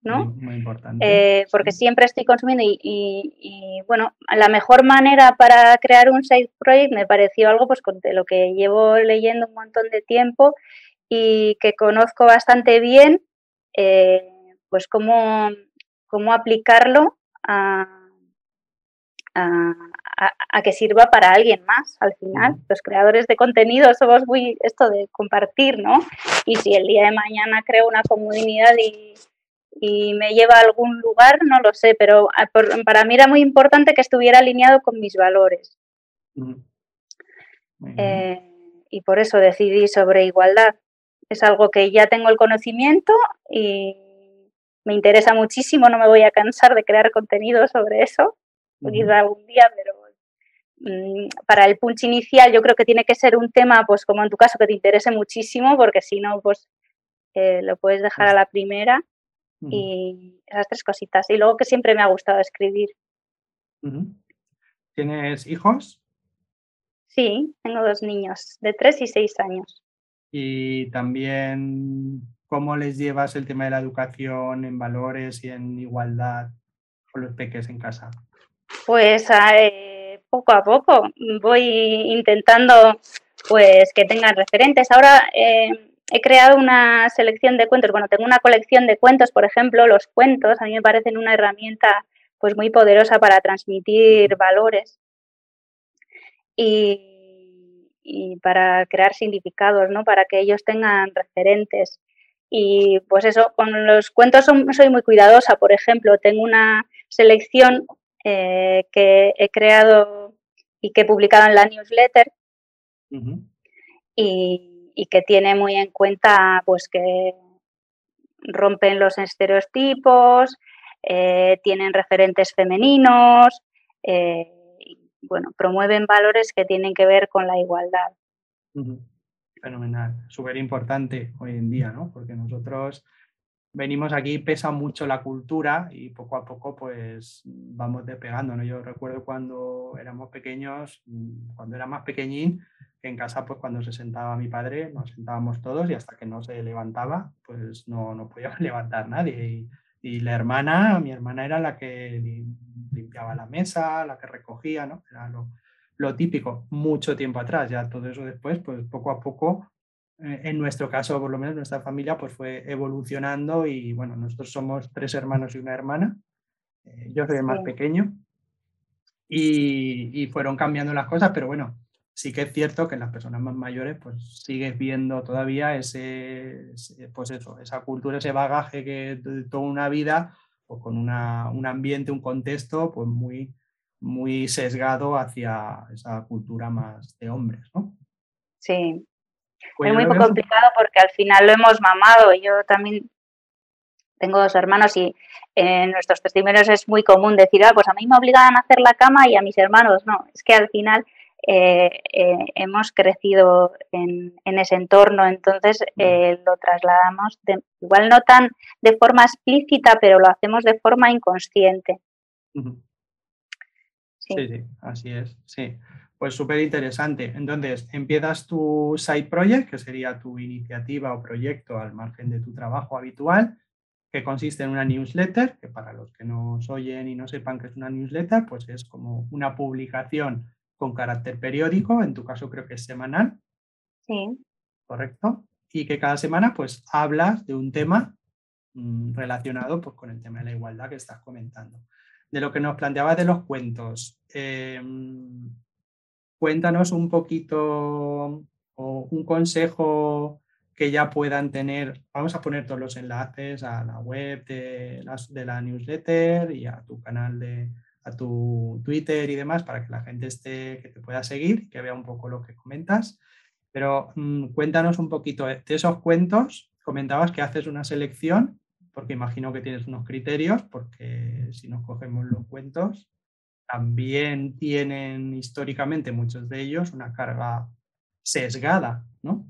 ¿no? Muy, importante. porque siempre estoy consumiendo y, y, bueno, la mejor manera para crear un side project me pareció algo pues con lo que llevo leyendo un montón de tiempo y que conozco bastante bien, eh, pues cómo, cómo aplicarlo a, a, que sirva para alguien más al final. Los creadores de contenido somos muy esto de compartir, ¿no? Y si el día de mañana creo una comunidad y, y me lleva a algún lugar, no lo sé, pero para mí era muy importante que estuviera alineado con mis valores. Eh, y por eso decidí sobre igualdad es algo que ya tengo el conocimiento y me interesa muchísimo, no me voy a cansar de crear contenido sobre eso, quizá algún día, pero mm, para el punch inicial yo creo que tiene que ser un tema, pues como en tu caso, que te interese muchísimo, porque si no, pues eh, lo puedes dejar a la primera y esas tres cositas. Y luego que siempre me ha gustado escribir. ¿Tienes hijos? Sí, tengo dos niños, de tres y seis años y también cómo les llevas el tema de la educación en valores y en igualdad con los peques en casa. Pues eh, poco a poco voy intentando pues que tengan referentes. Ahora eh, he creado una selección de cuentos, bueno, tengo una colección de cuentos, por ejemplo, los cuentos a mí me parecen una herramienta pues muy poderosa para transmitir valores. Y y para crear significados, ¿no? Para que ellos tengan referentes. Y pues eso, con los cuentos soy muy cuidadosa. Por ejemplo, tengo una selección eh, que he creado y que he publicado en la newsletter y, que tiene muy en cuenta pues que rompen los estereotipos, eh, tienen referentes femeninos, eh, bueno, promueven valores que tienen que ver con la igualdad. Fenomenal, súper importante hoy en día, ¿no? Porque nosotros venimos aquí, pesa mucho la cultura y poco a poco pues vamos despegando, ¿no? Yo recuerdo cuando éramos pequeños, mm, cuando era más pequeñín, en casa pues cuando se sentaba mi padre nos sentábamos todos y hasta que no se levantaba pues no, no podía levantar nadie y, y la hermana, mi hermana era la que limpiaba la mesa, la que recogía, ¿no? Era lo, típico, mucho tiempo atrás, ya todo eso después, pues poco a poco, eh, en nuestro caso, por lo menos nuestra familia, pues fue evolucionando y bueno, nosotros somos tres hermanos y una hermana, eh, yo soy el más pequeño y, y, fueron cambiando las cosas, pero bueno, sí que es cierto que en las personas más mayores pues sigues viendo todavía ese, pues eso, esa cultura, ese bagaje que toda una vida, pues con una, un ambiente, un contexto pues muy, muy sesgado hacia esa cultura más de hombres, ¿no? Sí. Pues es muy complicado porque al final lo hemos mamado. Yo también tengo dos hermanos y en nuestros testimonios es muy común decir, ah, pues a mí me obligaban a hacer la cama y a mis hermanos no. Es que al final eh, eh, hemos crecido en, ese entorno, entonces eh, lo trasladamos, igual no tan de forma explícita, pero lo hacemos de forma inconsciente. Sí. sí, así es, sí. Pues súper interesante. Entonces, empiezas tu side project, que sería tu iniciativa o proyecto al margen de tu trabajo habitual, que consiste en una newsletter, que para los que nos oyen y no sepan qué es una newsletter, pues es como una publicación con carácter periódico, en tu caso creo que es semanal. Sí. Correcto. Y que cada semana pues hablas de un tema mm, relacionado pues, con el tema de la igualdad que estás comentando. De lo que nos planteabas de los cuentos, em, cuéntanos un poquito o un consejo que ya puedan tener, vamos a poner todos los enlaces a la web de, de la newsletter y a tu canal de, tu Twitter y demás para que la gente esté, que te pueda seguir, que vea un poco lo que comentas. Pero mm, cuéntanos un poquito de esos cuentos. Comentabas que haces una selección, porque imagino que tienes unos criterios, porque si nos cogemos los cuentos, también tienen históricamente muchos de ellos una carga sesgada, ¿no?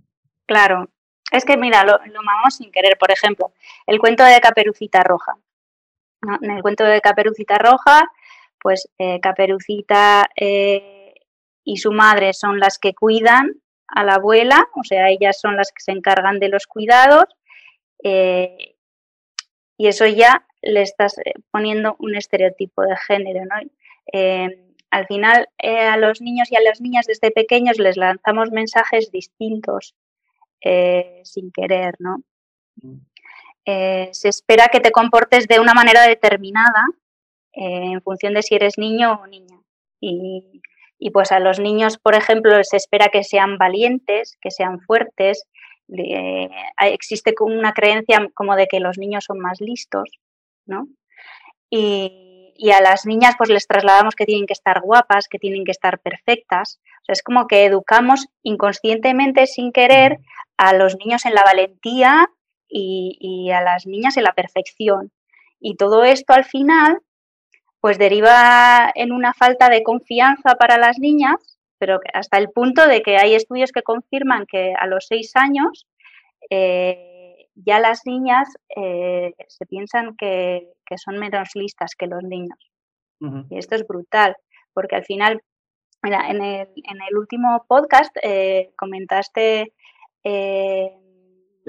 Claro, es que mira, lo, lo amamos sin querer. Por ejemplo, el cuento de Caperucita Roja. En el cuento de Caperucita Roja, pues eh, Caperucita eh, y su madre son las que cuidan a la abuela, o sea, ellas son las que se encargan de los cuidados. Eh, y eso ya le estás poniendo un estereotipo de género, ¿no? al final, a los niños y a las niñas desde pequeños les lanzamos mensajes distintos sin querer, ¿no? Mm. Se espera que te comportes de una manera determinada eh, en función de si eres niño o niña. Y, pues a los niños, por ejemplo, se espera que sean valientes, que sean fuertes. existe una creencia como de que los niños son más listos, ¿no? Y, y, a las niñas pues les trasladamos que tienen que estar guapas, que tienen que estar perfectas. O sea, es como que educamos inconscientemente, sin querer, a los niños en la valentía y, a las niñas en la perfección. Y todo esto al final, pues deriva en una falta de confianza para las niñas, pero hasta el punto de que hay estudios que confirman que a los seis años eh, ya las niñas eh, se piensan que, son menos listas que los niños. Y esto es brutal, porque al final, mira, en, el, en el último podcast eh, comentaste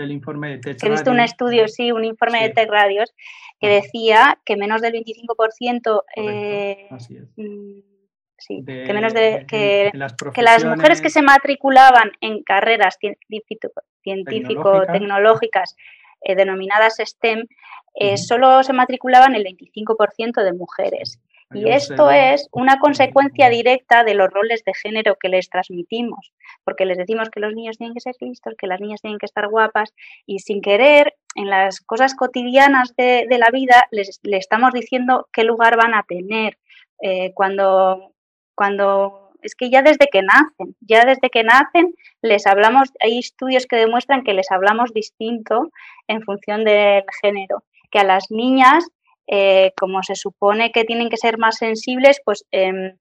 el informe de Tech He visto un estudio, sí, un informe de Tech Radios que decía que menos del 25%. Eh, mm, sí, que menos de. Que, las que, las mujeres que se matriculaban en carreras científico-tecnológicas eh, denominadas STEM, eh, solo se matriculaban el 25% de mujeres. Y esto es una consecuencia directa de los roles de género que les transmitimos, porque les decimos que los niños tienen que ser listos, que las niñas tienen que estar guapas, y sin querer, en las cosas cotidianas de, la vida, les, estamos diciendo qué lugar van a tener. Eh, cuando, cuando es que ya desde que nacen, ya desde que nacen les hablamos, hay estudios que demuestran que les hablamos distinto en función del género, que a las niñas eh, como se supone que tienen que ser más sensibles, pues em,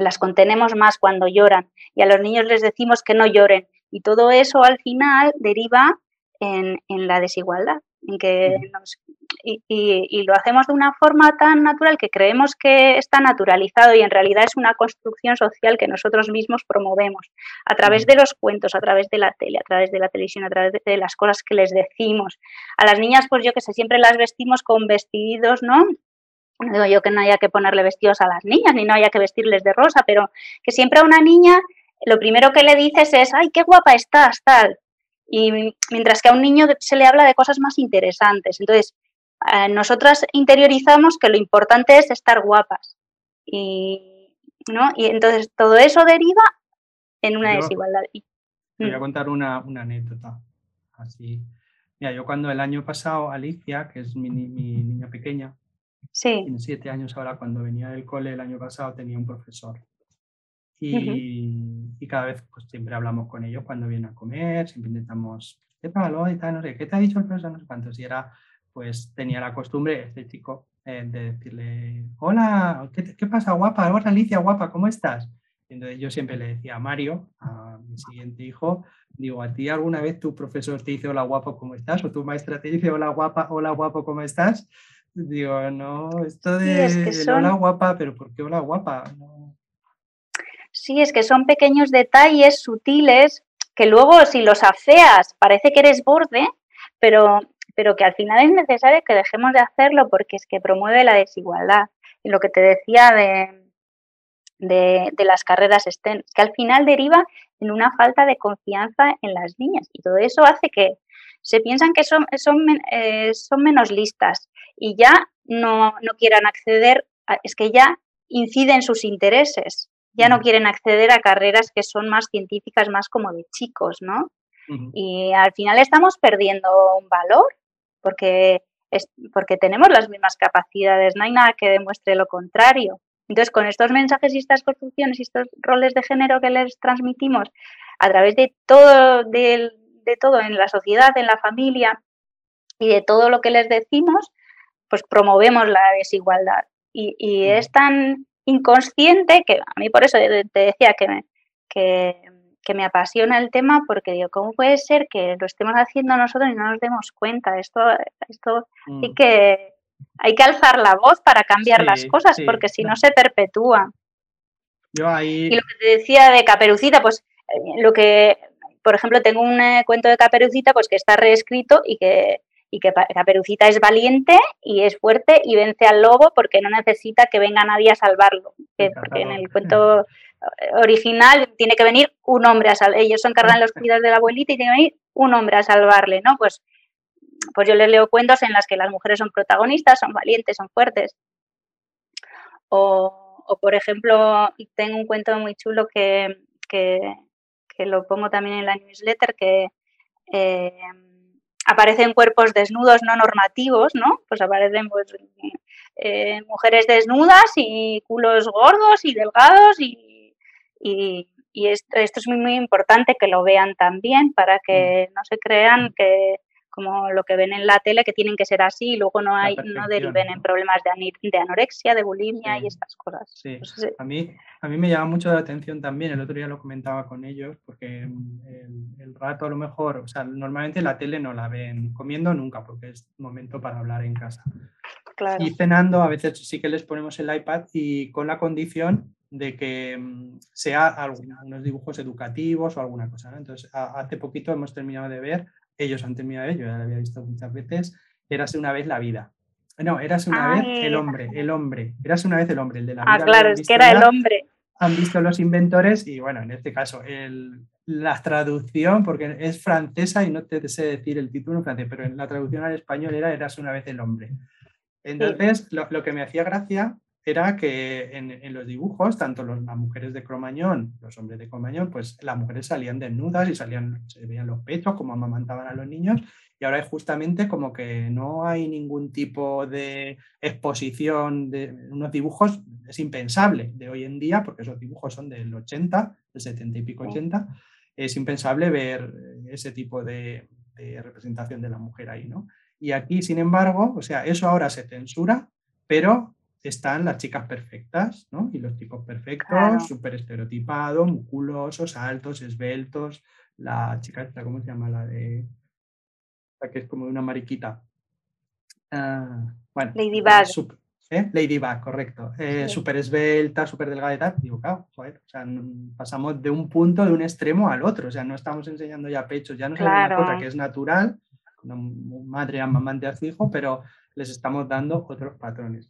las contenemos más cuando lloran y a los niños les decimos que no lloren. Y todo eso al final deriva en, en la desigualdad, en que nos, y, lo hacemos de una forma tan natural que creemos que está naturalizado y en realidad es una construcción social que nosotros mismos promovemos a través de los cuentos, a través de la tele, a través de la televisión, a través de, las cosas que les decimos. A las niñas, pues yo que sé, siempre las vestimos con vestidos, ¿no? No digo yo que no haya que ponerle vestidos a las niñas, ni no haya que vestirles de rosa, pero que siempre a una niña lo primero que le dices es, ay, qué guapa estás, tal. Y mientras que a un niño se le habla de cosas más interesantes. Entonces, eh, nosotras interiorizamos que lo importante es estar guapas. Y, ¿no? y entonces todo eso deriva en una desigualdad. Te voy a mm. contar una, anécdota. Así. Mira, yo cuando el año pasado, Alicia, que es mi, niña pequeña, sí. tiene siete años ahora, cuando venía del cole el año pasado tenía un profesor. Y, y cada vez pues siempre hablamos con ellos cuando viene a comer, siempre intentamos, ¿qué tal hoy? no sé, ¿qué te ha dicho el profesor? No sé cuántos. Y era pues tenía la costumbre, este chico, eh, de decirle, hola, ¿qué, pasa, guapa? Hola, Alicia, guapa, ¿cómo estás? entonces yo siempre le decía a Mario, a mi siguiente hijo, digo, ¿a ti alguna vez tu profesor te dice hola, guapo, ¿cómo estás? ¿O tu maestra te dice hola, guapa, hola, guapo, ¿cómo estás? Digo, no, esto de hola, guapa, pero ¿por qué hola, guapa? Sí, es que son pequeños detalles sutiles que luego si los afeas parece que eres borde, pero pero que al final es necesario que dejemos de hacerlo porque es que promueve la desigualdad. Y lo que te decía de, de, las carreras STEM, que al final deriva en una falta de confianza en las niñas y todo eso hace que se piensan que son, son, eh, son menos listas y ya no, no quieran acceder, es que ya inciden sus intereses, ya no quieren acceder a carreras que son más científicas, más como de chicos, ¿no? Y al final estamos perdiendo un valor porque, es, porque tenemos las mismas capacidades, no hay nada que demuestre lo contrario. Entonces, con estos mensajes y estas construcciones y estos roles de género que les transmitimos a través de todo, de, todo en la sociedad, en la familia y de todo lo que les decimos, pues promovemos la desigualdad. Y, es tan inconsciente que a mí por eso te decía que, que que me apasiona el tema porque digo, ¿cómo puede ser que lo estemos haciendo nosotros y no nos demos cuenta? Esto, esto hay, mm. que, hay que alzar la voz para cambiar las cosas porque si no se perpetúa. Yo ahí... Y lo que te decía de Caperucita, pues eh, lo que, por ejemplo, tengo un eh, cuento de Caperucita pues que está reescrito y que, y que Caperucita es valiente y es fuerte y vence al lobo porque no necesita que venga nadie a salvarlo. porque en el cuento original tiene que venir un hombre a salvarle. Ellos encargan los cuidados de la abuelita y tiene que venir un hombre a salvarle, ¿no? Pues, pues yo les leo cuentos en las que las mujeres son protagonistas, son valientes, son fuertes. O, por ejemplo, tengo un cuento muy chulo que, que, lo pongo también en la newsletter, que eh, aparecen cuerpos desnudos no normativos, ¿no? Pues aparecen pues, eh, mujeres desnudas y culos gordos y delgados y y, esto, es muy, muy importante que lo vean también para que mm. no se crean que como lo que ven en la tele que tienen que ser así y luego no hay no deriven en problemas de, de anorexia, de bulimia y estas cosas. Sí. Pues a, mí, a mí me llama mucho la atención también, el otro día lo comentaba con ellos, porque el, el, rato a lo mejor, o sea, normalmente la tele no la ven comiendo nunca porque es momento para hablar en casa. Claro. Y cenando a veces sí que les ponemos el iPad y con la condición de que mm, sea algunos dibujos educativos o alguna cosa. Entonces, hace poquito hemos terminado de ver, ellos han terminado yo ya lo había visto muchas veces, Érase una vez la vida. No, Érase una vez el hombre, el hombre, Érase una vez el hombre, el de la ah, vida. Ah, claro, es que era el hombre. Han visto los inventores y bueno, en este caso, el, la traducción, porque es francesa y no te sé decir el título en francés, pero en la traducción al español era Érase una vez el hombre. Entonces, lo, lo, que me hacía gracia era que en, los dibujos, tanto las mujeres de Cromañón, los hombres de Cromañón, pues las mujeres salían desnudas y salían, se veían los pechos, como amamantaban a los niños, y ahora es justamente como que no hay ningún tipo de exposición de unos dibujos, es impensable de hoy en día, porque esos dibujos son del 80, del 70 y pico 80, es impensable ver ese tipo de, de representación de la mujer ahí, ¿no? Y aquí, sin embargo, o sea, eso ahora se censura, pero están las chicas perfectas, ¿no? Y los chicos perfectos, súper estereotipados, musculosos, altos, esbeltos. La chica esta, ¿cómo se llama? La de... La que es como una mariquita. Uh, bueno. Ladybug. ¿eh? Ladybug, correcto. Eh, Súper esbelta, súper delgada y tal. Digo, claro, joder, o sea, pasamos de un punto, de un extremo al otro. O sea, no estamos enseñando ya pechos, ya no es una cosa que es natural, una madre amamante a su hijo, pero les estamos dando otros patrones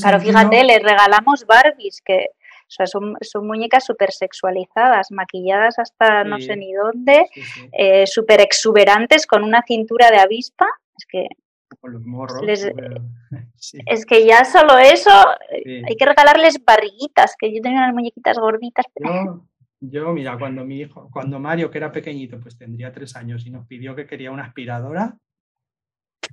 claro, fíjate, les regalamos Barbies, que son, muñecas súper sexualizadas, maquilladas hasta no sé ni dónde, eh, súper exuberantes, con una cintura de avispa. Es que. Con los morros. Es que ya solo eso, hay que regalarles barriguitas, que yo tenía unas muñequitas gorditas. Yo, yo, mira, cuando mi hijo, cuando Mario, que era pequeñito, pues tendría tres años y nos pidió que quería una aspiradora,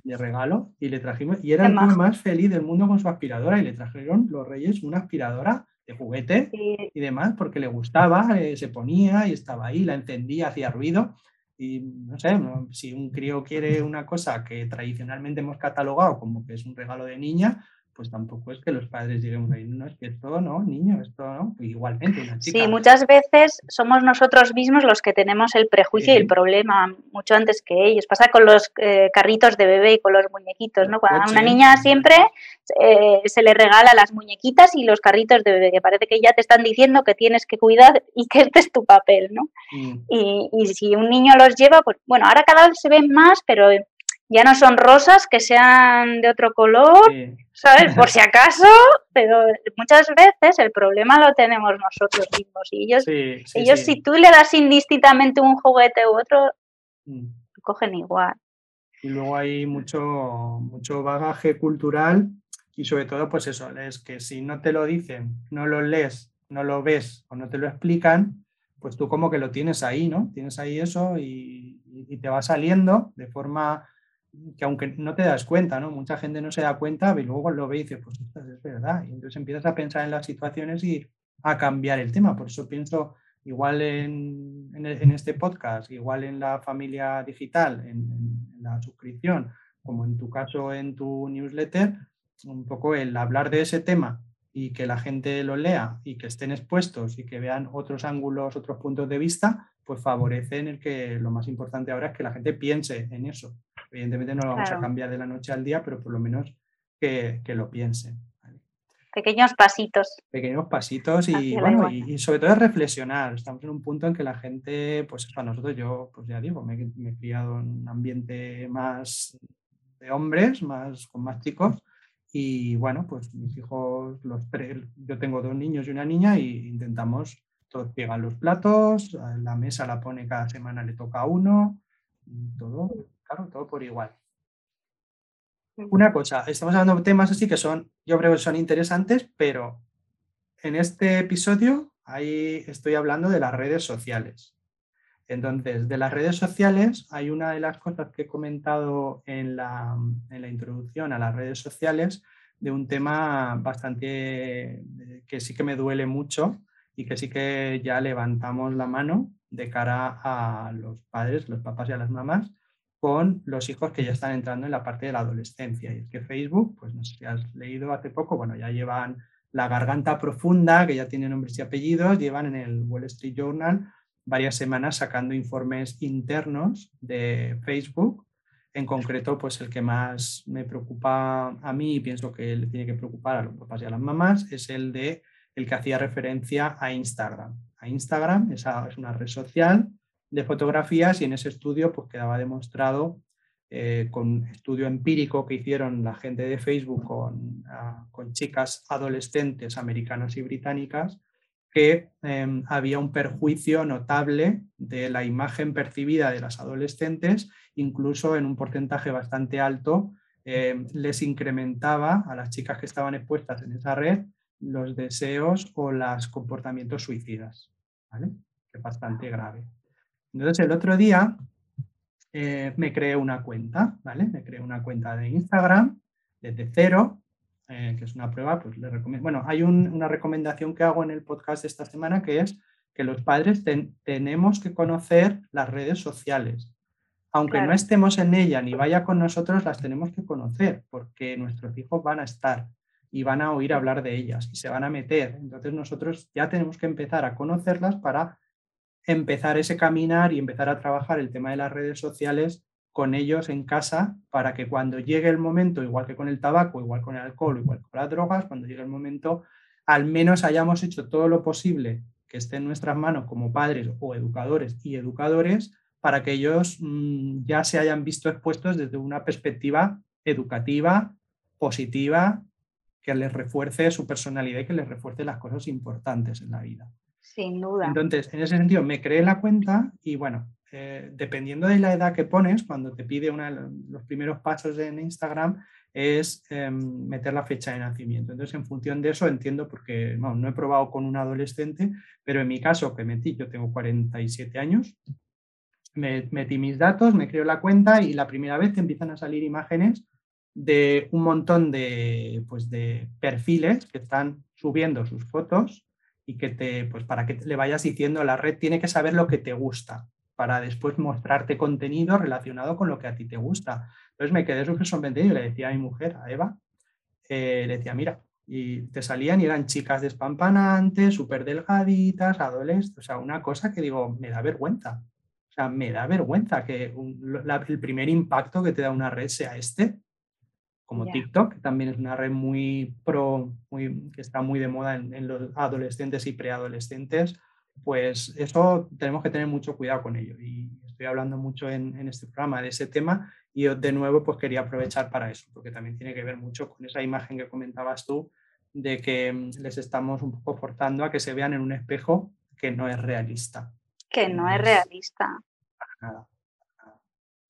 de regalo y le trajimos, y era el más feliz del mundo con su aspiradora y le trajeron los reyes una aspiradora de juguete y demás porque le gustaba, eh, se ponía y estaba ahí, la encendía, hacía ruido. Y no sé, si un crío quiere una cosa que tradicionalmente hemos catalogado como que es un regalo de niña, pues tampoco es que los padres ahí, no, es que esto no, niño, esto no, pues igualmente una chica. Sí, muchas veces somos nosotros mismos los que tenemos el prejuicio y el problema mucho antes que ellos. Pasa con los eh, carritos de bebé y con los muñequitos, ¿no? Cuando a una niña siempre eh, se le regala las muñequitas y los carritos de bebé, que parece que ya te están diciendo que tienes que cuidar y que este es tu papel, ¿no? Mm. Y, y si un niño los lleva, pues bueno, ahora cada vez se ven más, pero ya no son rosas, que sean de otro color, ¿sabes? Por si acaso, pero muchas veces el problema lo tenemos nosotros mismos. Y ellos, ellos si tú le das indistintamente un juguete u otro, mm. cogen igual. Y luego hay mucho, mucho bagaje cultural y sobre todo, pues eso, es que si no te lo dicen, no lo lees, no lo ves o no te lo explican, pues tú como que lo tienes ahí, ¿no? Tienes ahí eso y, y te va saliendo de forma que aunque no te das cuenta, ¿no? Mucha gente no se da cuenta y luego lo ve y dice, pues esto es verdad. Y entonces empiezas a pensar en las situaciones y a cambiar el tema. Por eso pienso igual en, en, este podcast, igual en la familia digital, en, la suscripción, como en tu caso en tu newsletter, un poco el hablar de ese tema y que la gente lo lea y que estén expuestos y que vean otros ángulos, otros puntos de vista, pues favorecen el que lo más importante ahora es que la gente piense en eso Evidentemente no lo vamos a cambiar de la noche al día, pero por lo menos que, lo piensen. Pequeños pasitos. Pequeños pasitos y, bueno, y, sobre todo es reflexionar. Estamos en un punto en que la gente, pues para nosotros, yo, pues ya digo, me, he criado en un ambiente más de hombres, más con más chicos. Y bueno, pues mis hijos, los tres, yo tengo dos niños y una niña y intentamos, todos pegan los platos, la mesa la pone cada semana, le toca a uno, todo claro, todo por igual. Una cosa, estamos hablando de temas así que son, yo creo que son interesantes, pero en este episodio ahí estoy hablando de las redes sociales. Entonces, de las redes sociales, hay una de las cosas que he comentado en la, en la introducción a las redes sociales de un tema bastante que sí que me duele mucho y que sí que ya levantamos la mano de cara a los padres, los papás y a las mamás, con los hijos que ya están entrando en la parte de la adolescencia. Y es que Facebook, pues no sé si has leído hace poco, bueno, ya llevan la garganta profunda, que ya tiene nombres y apellidos, llevan en el Wall Street Journal varias semanas sacando informes internos de Facebook. En concreto, pues el que más me preocupa a mí y pienso que le tiene que preocupar a los papás y a las mamás es el de el que hacía referencia a Instagram. A Instagram, esa es una red social de fotografías y en ese estudio pues quedaba demostrado eh, con estudio empírico que hicieron la gente de Facebook con, ah, con chicas adolescentes americanas y británicas que em, había un perjuicio notable de la imagen percibida de las adolescentes, incluso en un porcentaje bastante alto, em, les incrementaba a las chicas que estaban expuestas en esa red los deseos o los comportamientos suicidas, que es bastante grave. Entonces el otro día eh, me creé una cuenta, ¿vale? Me creé una cuenta de Instagram desde cero, eh, que es una prueba, pues le recomiendo. Bueno, hay una recomendación que hago en el podcast de esta semana que es que los padres tenemos que conocer las redes sociales. Aunque no estemos en ella ni vaya con nosotros, las tenemos que conocer porque nuestros hijos van a estar y van a oír hablar de ellas y se van a meter. Entonces nosotros ya tenemos que empezar a conocerlas para empezar ese caminar y empezar a trabajar el tema de las redes sociales con ellos en casa para que cuando llegue el momento, igual que con el tabaco, igual con el alcohol, igual con las drogas, cuando llegue el momento, al menos hayamos hecho todo lo posible que esté en nuestras manos como padres o educadores y educadores para que ellos mm, ya se hayan visto expuestos desde una perspectiva educativa, positiva, que les refuerce su personalidad y que les refuerce las cosas importantes en la vida. Sin duda. Entonces, en ese sentido, me creé la cuenta y bueno, eh, dependiendo de la edad que pones, cuando te pide una los primeros pasos en Instagram, es em, meter la fecha de nacimiento. Entonces, en función de eso, entiendo, porque no he probado con un adolescente, pero en mi caso, que metí, yo tengo 47 años, me, metí mis datos, me creo la cuenta y la primera vez te empiezan a salir imágenes de un montón de, pues, de perfiles que están subiendo sus fotos y que te, pues para que le vayas diciendo, la red tiene que saber lo que te gusta para después mostrarte contenido relacionado con lo que a ti te gusta. Entonces me quedé súper sorprendido y le decía a mi mujer, a Eva, eh, le decía, mira, y te salían y eran chicas despampanantes, súper delgaditas, adolescentes, o sea, una cosa que digo, me da vergüenza. O sea, me da vergüenza que el primer impacto que te da una red sea este como TikTok, que también es una red muy pro, muy, que está muy de moda en, los adolescentes y preadolescentes, pues eso tenemos que tener mucho cuidado con ello. Y estoy hablando mucho en, este programa de ese tema Y de nuevo, pues quería aprovechar para eso, porque también tiene que ver mucho con esa imagen que comentabas tú, de que mm, les estamos un poco forzando a que se vean en un espejo que no es realista. Que no es realista. Nada.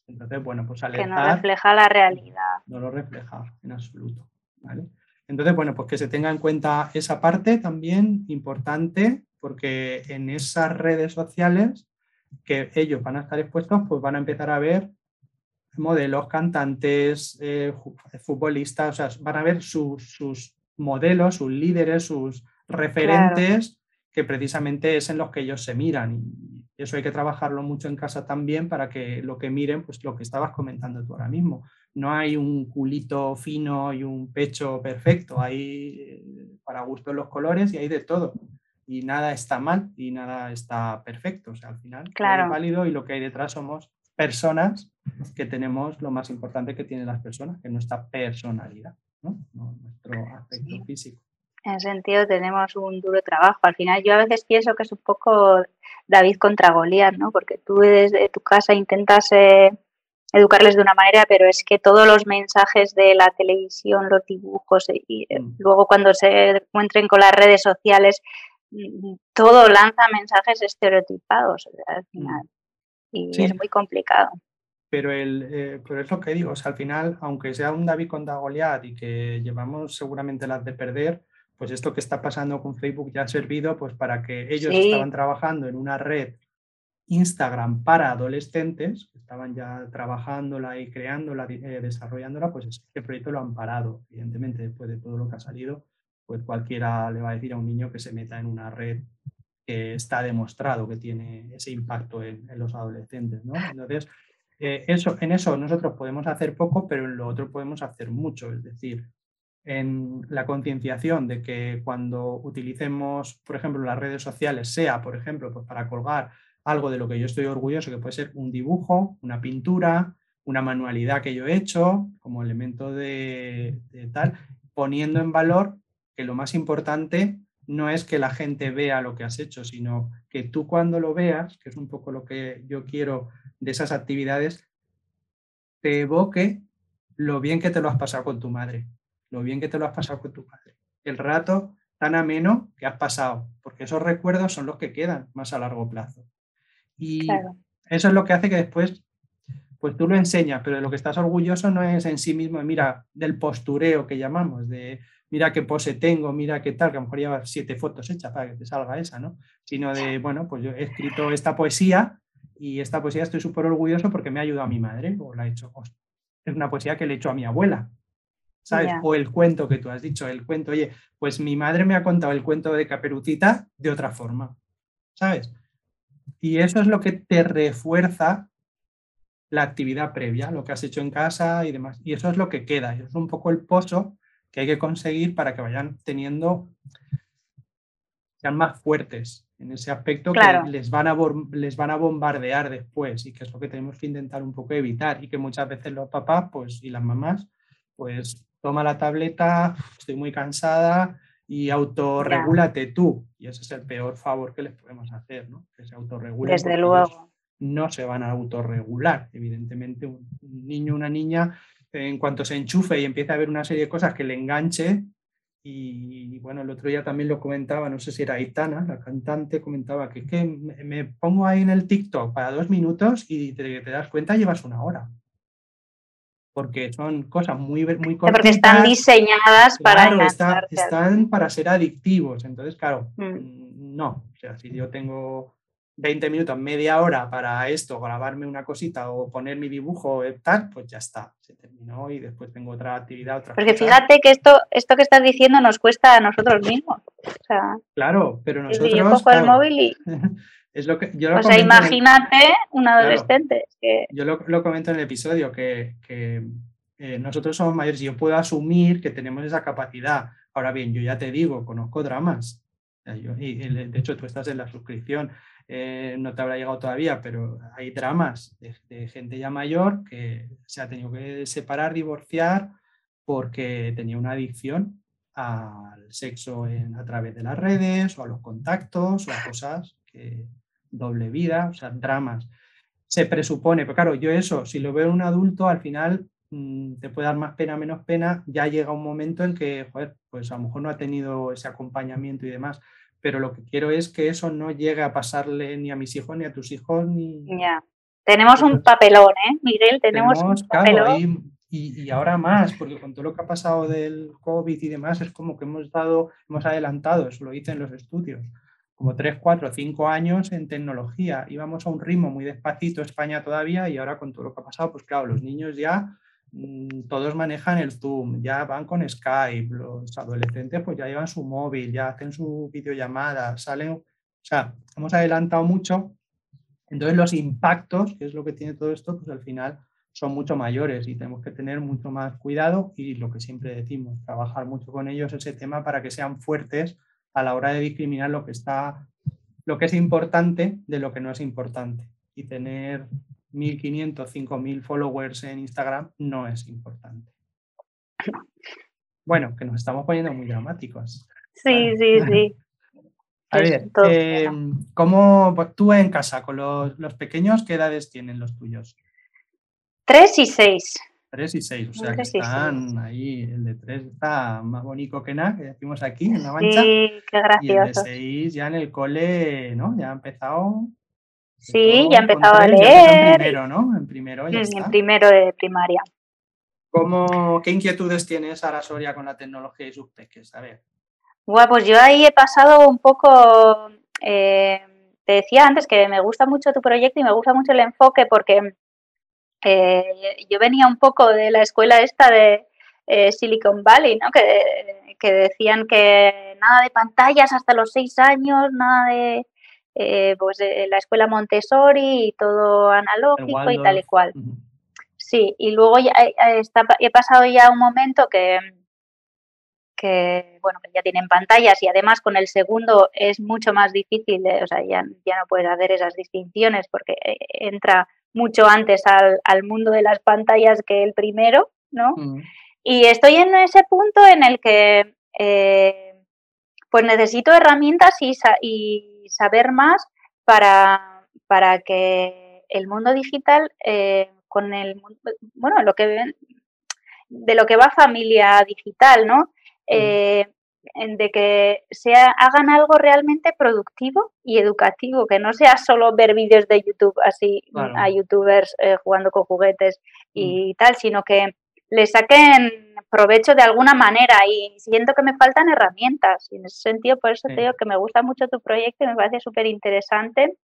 Entonces, bueno, pues Que no refleja la realidad. No lo refleja en absoluto. Entonces, bueno, pues que se tenga en cuenta esa parte también importante, porque en esas redes sociales que ellos van a estar expuestos, pues van a empezar a ver modelos, cantantes, eh, futbolistas, o sea, van a ver sus modelos, sus líderes, sus referentes, que precisamente es en los que ellos se miran. Y eso hay que trabajarlo mucho en casa también para que lo que miren, pues lo que estabas comentando tú ahora mismo. No hay un culito fino y un pecho perfecto, hay eh, para gusto los colores y hay de todo. Y nada está mal y nada está perfecto. O sea, al final claro. es válido y lo que hay detrás somos personas que tenemos lo más importante que tienen las personas, que es nuestra personalidad, ¿no? nuestro aspecto físico. En ese sentido tenemos un duro trabajo. Al final yo a veces pienso que es un poco David contra Goliat, ¿no? Porque tú desde tu casa intentas eh, educarles de una manera, pero es que todos los mensajes de la televisión, los dibujos eh, y eh, mm. luego cuando se encuentren con las redes sociales, mm, todo lanza mensajes estereotipados al mm. final. Y es muy complicado. Pero el, por eso que digo, al final, aunque sea un David contra Goliat y que llevamos seguramente las de perder, pues esto que está pasando con Facebook ya ha servido pues para que ellos estaban trabajando en una red Instagram para adolescentes, que estaban ya trabajándola y creándola, eh, desarrollándola, pues este proyecto lo han parado. Evidentemente, después de todo lo que ha salido, pues cualquiera le va a decir a un niño que se meta en una red que está demostrado que tiene ese impacto en, los adolescentes. ¿no? Entonces, eh, eso, en eso nosotros podemos hacer poco, pero en lo otro podemos hacer mucho. Es decir, en la concienciación de que cuando utilicemos, por ejemplo, las redes sociales, sea, por ejemplo, pues para colgar algo de lo que yo estoy orgulloso, que puede ser un dibujo, una pintura, una manualidad que yo he hecho como elemento de, tal, poniendo en valor que lo más importante no es que la gente vea lo que has hecho, sino que tú cuando lo veas, que es un poco lo que yo quiero de esas actividades, te evoque lo bien que te lo has pasado con tu madre, lo bien que te lo has pasado con tu padre, el rato tan ameno que has pasado, porque esos recuerdos son los que quedan más a largo plazo. Y eso es lo que hace que después, pues tú lo enseñas, pero de lo que estás orgulloso no es en sí mismo, mira, del postureo que llamamos, de mira qué pose tengo, mira qué tal, que a lo mejor llevas siete fotos hechas para que te salga esa, ¿no? Sino de, bueno, pues yo he escrito esta poesía y esta poesía estoy súper orgulloso porque me ha ayudado a mi madre, o la he hecho, es una poesía que le he hecho a mi abuela, ¿sabes? O el cuento que tú has dicho, el cuento, oye, pues mi madre me ha contado el cuento de Caperucita de otra forma, ¿sabes? Y eso es lo que te refuerza la actividad previa, lo que has hecho en casa y demás. Y eso es lo que queda, es un poco el pozo que hay que conseguir para que vayan teniendo, sean más fuertes en ese aspecto que les van, a, les van a bombardear después y que es lo que tenemos que intentar un poco evitar y que muchas veces los papás pues, y las mamás pues toma la tableta, estoy muy cansada y autorregúlate tú. Y ese es el peor favor que les podemos hacer, ¿no? Que se autorregulen. Desde luego. No se van a autorregular. Evidentemente, un niño una niña, en cuanto se enchufe y empieza a ver una serie de cosas que le enganche, y bueno, el otro día también lo comentaba, no sé si era Aitana, la cantante, comentaba que, que me pongo ahí en el TikTok para dos minutos y te, te das cuenta llevas una hora porque son cosas muy, muy cortas. Porque están diseñadas para están para ser adictivos. Entonces, claro, mm. Mm, no. O sea, si yo tengo 20 minutos, media hora para esto, grabarme una cosita o poner mi dibujo, eh, tal, pues ya está, se terminó y después tengo otra actividad. Otra Porque fíjate que esto, esto que estás diciendo nos cuesta a nosotros mismos. claro, pero nosotros. Yo cojo el móvil y. lo que, o sea, imagínate un adolescente. Yo lo, comento en el episodio, que, eh, nosotros somos mayores y yo puedo asumir que tenemos esa capacidad. Ahora bien, yo ya te digo, conozco dramas. y de hecho, tú estás en la suscripción, eh, no te habrá llegado todavía, pero hay dramas de, gente ya mayor que se ha tenido que separar, divorciar, porque tenía una adicción al sexo a través de las redes o a los contactos o a cosas que, doble vida, o sea, dramas. se presupone, pero claro, yo eso, si lo veo en un adulto, al final mm, te puede dar más pena, menos pena, ya llega un momento en que, joder, pues a lo mejor no ha tenido ese acompañamiento y demás, pero lo que quiero es que eso no llegue a pasarle ni a mis hijos, ni a tus hijos, ni... Ya. Tenemos un papelón, ¿eh, Miguel? Tenemos, un papelón. y, ahora más, porque con todo lo que ha pasado del COVID y demás, es como que hemos dado, hemos adelantado, eso lo dicen los estudios, como 3, 4, 5 años en tecnología. Íbamos a un ritmo muy despacito España todavía y ahora con todo lo que ha pasado, pues claro, los niños ya mm, todos manejan el Zoom, ya van con Skype, los adolescentes pues ya llevan su móvil, ya hacen su videollamada, salen, o sea, hemos adelantado mucho. Entonces los impactos, que es lo que tiene todo esto, pues al final son mucho mayores y tenemos que tener mucho más cuidado y lo que siempre decimos, trabajar mucho con ellos ese tema para que sean fuertes a la hora de discriminar lo que está, lo que es importante de lo que no es importante. Y tener 1.500, 5.000 followers en Instagram no es importante. Bueno, que nos estamos poniendo muy dramáticos. Sí, sí, sí. A ver, eh, ¿cómo tú en casa con los, los, pequeños, qué edades tienen los tuyos? Tres y seis. 3 y 6, o sea que están ahí, el de 3 está más bonito que nada, que decimos aquí en la mancha. Sí, qué gracioso. Y el de 6 ya en el cole, ¿no? Ya ha empezado. Sí, ya ha empezado a leer. en primero, ¿no? En primero ya En primero de primaria. ¿Cómo, ¿Qué inquietudes tienes, Sara Soria, con la tecnología y sus peques? A ver. Bueno, pues yo ahí he pasado un poco. Eh, te decía antes que me gusta mucho tu proyecto y me gusta mucho el enfoque porque eh, yo venía un poco de la escuela esta de eh, Silicon Valley, ¿no? Que, que, decían que nada de pantallas hasta los seis años, nada de, eh, pues la escuela Montessori y todo analógico y tal y cual. Sí, y luego ya he pasado ya un momento que, que, bueno, que ya tienen pantallas y además con el segundo es mucho más difícil, o sea, ya, ya no puedes hacer esas distinciones porque entra mucho antes al, mundo de las pantallas que el primero, ¿no? Mm. Y estoy en ese punto en el que eh, pues necesito herramientas y, saber más para, para, que el mundo digital eh, con el bueno lo que de lo que va familia digital, ¿no? Mm. Eh, de que sea, hagan algo realmente productivo y educativo, que no sea solo ver vídeos de YouTube así a youtubers eh, jugando con juguetes y mm. tal, sino que le saquen provecho de alguna manera y siento que me faltan herramientas. Y en ese sentido, por eso te digo que me gusta mucho tu proyecto y me parece súper interesante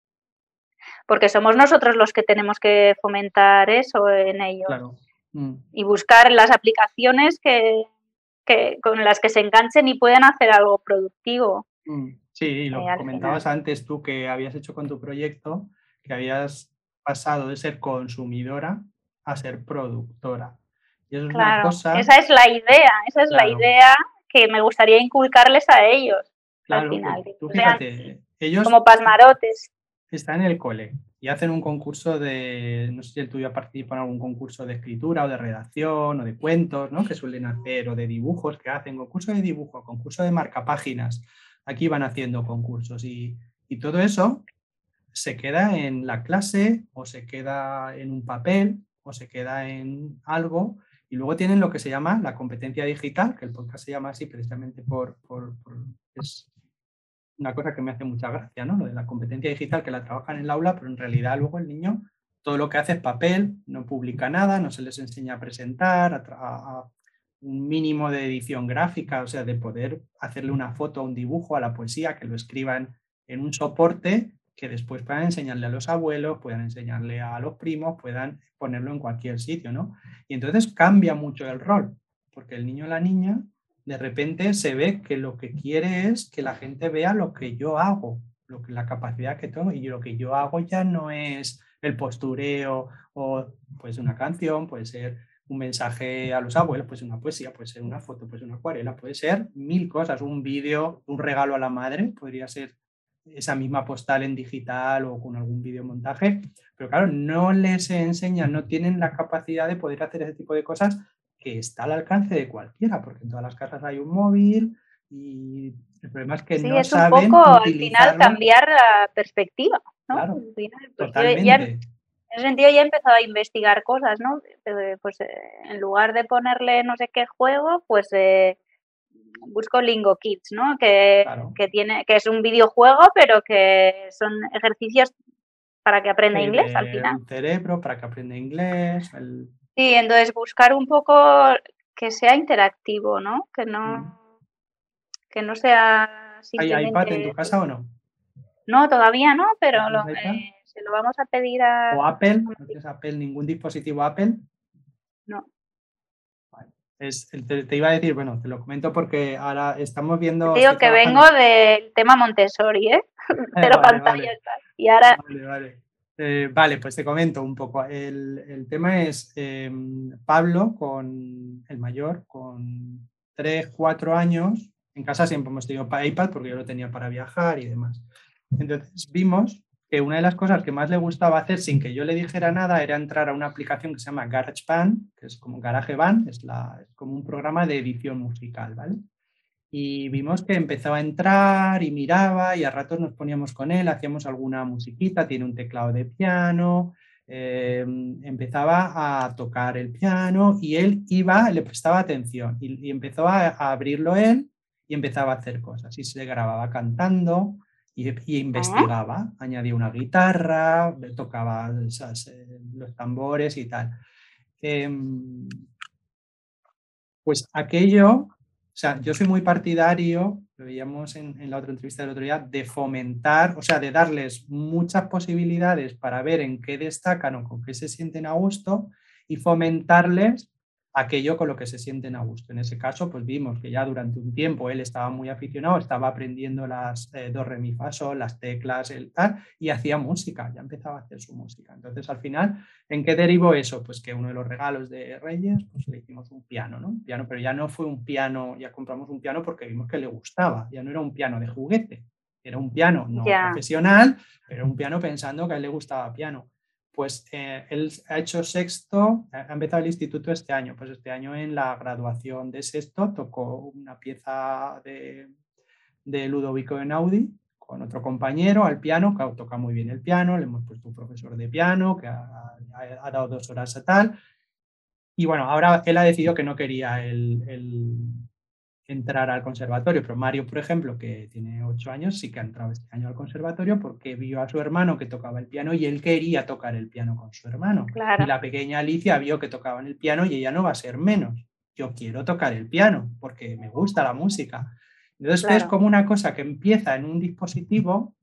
porque somos nosotros los que tenemos que fomentar eso en ellos. Mm. Y buscar las aplicaciones que, que, con las que se enganchen y puedan hacer algo productivo. Mm, sí, lo eh, comentabas antes tú que habías hecho con tu proyecto, que habías pasado de ser consumidora a ser productora. Y es una cosa... esa es la idea, esa es la idea que me gustaría inculcarles a ellos al final. Tú, fíjate, ellos como pasmarotes. Están en el cole, y hacen un concurso de, no sé si el tuyo participa en algún concurso de escritura o de redacción o de cuentos, ¿no? Que suelen hacer, o de dibujos que hacen, concurso de dibujo, concurso de marcapáginas. Aquí van haciendo concursos y, y todo eso se queda en la clase o se queda en un papel o se queda en algo y luego tienen lo que se llama la competencia digital, que el podcast se llama así precisamente por, por, por una cosa que me hace mucha gracia, ¿no? Lo de la competencia digital que la trabajan en el aula, pero en realidad luego el niño todo lo que hace es papel, no publica nada, no se les enseña a presentar, a, un mínimo de edición gráfica, o sea, de poder hacerle una foto o un dibujo a la poesía, que lo escriban en un soporte que después puedan enseñarle a los abuelos, puedan enseñarle a los primos, puedan ponerlo en cualquier sitio, ¿no? Y entonces cambia mucho el rol, porque el niño o la niña de repente se ve que lo que quiere es que la gente vea lo que yo hago, lo que, la capacidad que tengo, y lo que yo hago ya no es el postureo o pues una canción, puede ser un mensaje a los abuelos, puede ser una poesía, puede ser una foto, puede ser una acuarela, puede ser mil cosas, un vídeo, un regalo a la madre, podría ser esa misma postal en digital o con algún montaje pero claro, no les enseñan, no tienen la capacidad de poder hacer ese tipo de cosas que está al alcance de cualquiera, porque en todas las casas hay un móvil y el problema es que no es un poco al final cambiar la perspectiva, ¿no? Claro, pues, totalmente. ese sentido ya he empezado a investigar cosas, ¿no? Pues eh, en lugar de ponerle no sé qué juego, pues eh, busco Lingo Kids, ¿no? Que, tiene, que es un videojuego, pero que son ejercicios para que aprenda inglés al final. Cerebro para que aprenda inglés. Sí, entonces buscar un poco que sea interactivo, ¿no? Que no, mm. que no sea ¿Hay iPad en tu casa o no? No, todavía no, pero lo, eh, se lo vamos a pedir a... ¿O Apple? ¿No tienes Apple, ningún dispositivo Apple? No. te, iba a decir, bueno, te lo comento porque ahora estamos viendo... digo que vengo del tema Montessori, ¿eh? Pero pantalla Y ahora... Vale, vale. Eh, vale, pues te comento un poco. El, tema es em, Pablo con el mayor, con 3, 4 años. En casa siempre hemos tenido iPad porque yo lo tenía para viajar y demás. Entonces vimos que una de las cosas que más le gustaba hacer sin que yo le dijera nada era entrar a una aplicación que se llama GarageBand, que es como GarageBand, es, la, es como un programa de edición musical, ¿vale? Y vimos que empezaba a entrar y miraba y a ratos nos poníamos con él, hacíamos alguna musiquita, tiene un teclado de piano, eh, empezaba a tocar el piano y él iba, le prestaba atención y, empezó a, a, abrirlo él y empezaba a hacer cosas y se grababa cantando y, investigaba, añadía una guitarra, tocaba eh, los tambores y tal. Em, pues aquello, o sea, yo soy muy partidario, lo veíamos en, en, la otra entrevista del otro día, de fomentar, o sea, de darles muchas posibilidades para ver en qué destacan o con qué se sienten a gusto y fomentarles aquello con lo que se sienten a gusto. En ese caso, pues vimos que ya durante un tiempo él estaba muy aficionado, estaba aprendiendo las eh, do, re, mi, fa, sol, las teclas, el tal, y hacía música, ya empezaba a hacer su música. Entonces, al final, ¿en qué derivó eso? Pues que uno de los regalos de Reyes, pues le hicimos un piano, ¿no? Un piano, pero ya no fue un piano, ya compramos un piano porque vimos que le gustaba, ya no era un piano de juguete, era un piano no profesional, pero un piano pensando que a él le gustaba piano pues eh, él ha hecho sexto, ha empezado el instituto este año, pues este año en la graduación de sexto tocó una pieza de, de Ludovico Einaudi con otro compañero al piano, que toca muy bien el piano, le hemos puesto un profesor de piano que ha, dado dos horas a tal. Y bueno, ahora él ha decidido que no quería el, entrar al conservatorio, pero Mario, por ejemplo, que tiene ocho años, sí que ha entrado este año al conservatorio porque vio a su hermano que tocaba el piano y él quería tocar el piano con su hermano. Y la pequeña Alicia vio que tocaban el piano y ella no va a ser menos. Yo quiero tocar el piano porque me gusta la música. Entonces es como una cosa que empieza en un dispositivo,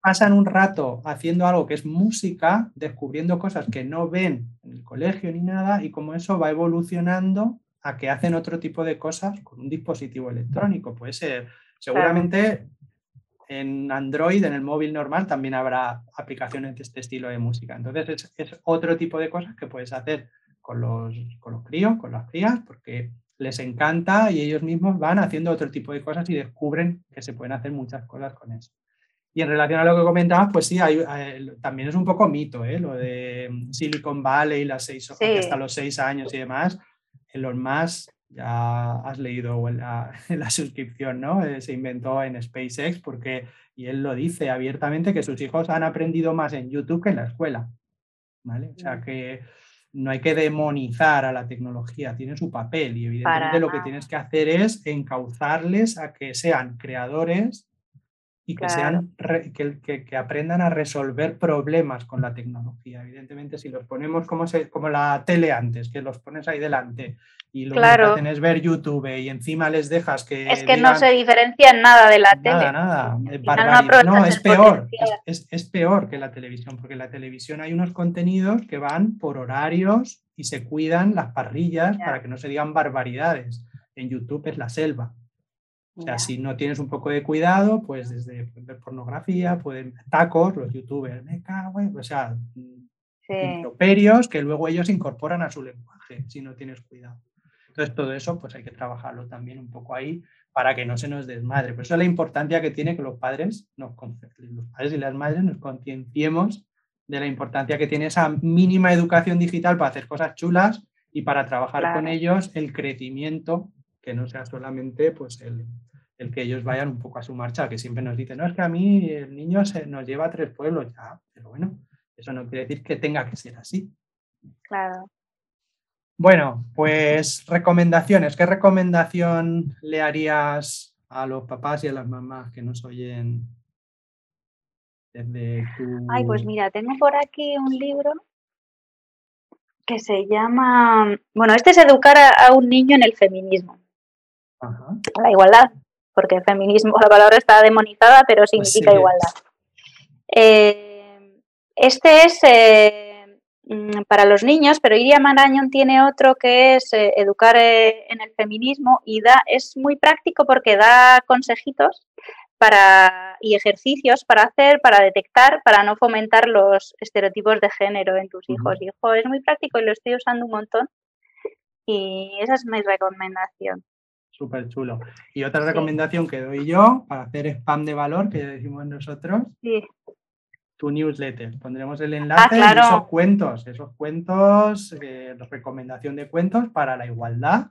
pasan un rato haciendo algo que es música, descubriendo cosas que no ven en el colegio ni nada, y como eso va evolucionando a que hacen otro tipo de cosas con un dispositivo electrónico. Puede ser, seguramente en Android, en el móvil normal, también habrá aplicaciones de este estilo de música. Entonces es, otro tipo de cosas que puedes hacer con los, con los críos, con las crías, porque les encanta y ellos mismos van haciendo otro tipo de cosas y descubren que se pueden hacer muchas cosas con eso. Y en relación a lo que comentabas, pues sí, hay, también es un poco mito, ¿eh? lo de Silicon Valley, las seis, hasta los seis años y demás Elon Musk, ya has leído la, la suscripción, ¿no? Eh, se inventó en SpaceX porque, y él lo dice abiertamente, que sus hijos han aprendido más en YouTube que en la escuela, ¿vale? O sea mm. que no hay que demonizar a la tecnología, tiene su papel y evidentemente lo que tienes que hacer es encauzarles a que sean creadores y que, sean, que, que, aprendan a resolver problemas con la tecnología. Evidentemente, si los ponemos como, se, como la tele antes, que los pones ahí delante y lo que hacen es ver YouTube y encima les dejas que... Es que no se diferencian nada de la tele. Nada, nada. No, es peor. Es, es, peor que la televisión, porque en la televisión hay unos contenidos que van por horarios y se cuidan las parrillas para que no se digan barbaridades. En YouTube es la selva. O sea, si no tienes un poco de cuidado, pues desde ver pornografía, pueden tacos, los youtubers, me cago, o sea, improperios que luego ellos incorporan a su lenguaje si no tienes cuidado. Entonces, todo eso, pues hay que trabajarlo también un poco ahí para que no se nos desmadre. Por eso es la importancia que tiene que los padres, nos, los padres y las madres nos concienciemos de la importancia que tiene esa mínima educación digital para hacer cosas chulas y para trabajar con ellos el crecimiento, que no sea solamente pues el, el que ellos vayan un poco a su marcha, que siempre nos dicen, no, es que a mí el niño se nos lleva a tres pueblos, ya, pero bueno, Eso no quiere decir que tenga que ser así. Claro. Bueno, pues recomendaciones. ¿Qué recomendación le harías a los papás y a las mamás que nos oyen desde tu... Ay, pues mira, tengo por aquí un libro que se llama, bueno, este es educar a, un niño en el feminismo, Ajá. la igualdad, porque el feminismo, la palabra está demonizada, pero pues significa igualdad. Eh, este es eh, mm, para los niños, pero Iria Marañón tiene otro que es eh, educar en el feminismo y da, es muy práctico porque da consejitos para, y ejercicios para hacer, para detectar, para no fomentar los estereotipos de género en tus hijos. Hijo, es muy práctico y lo estoy usando un montón. Y esa es mi recomendación. Súper chulo. Y otra recomendación que doy yo para hacer spam de valor, que decimos nosotros, sí. tu newsletter. Pondremos el ah, enlace de esos cuentos, esos cuentos, eh, recomendación de cuentos para la igualdad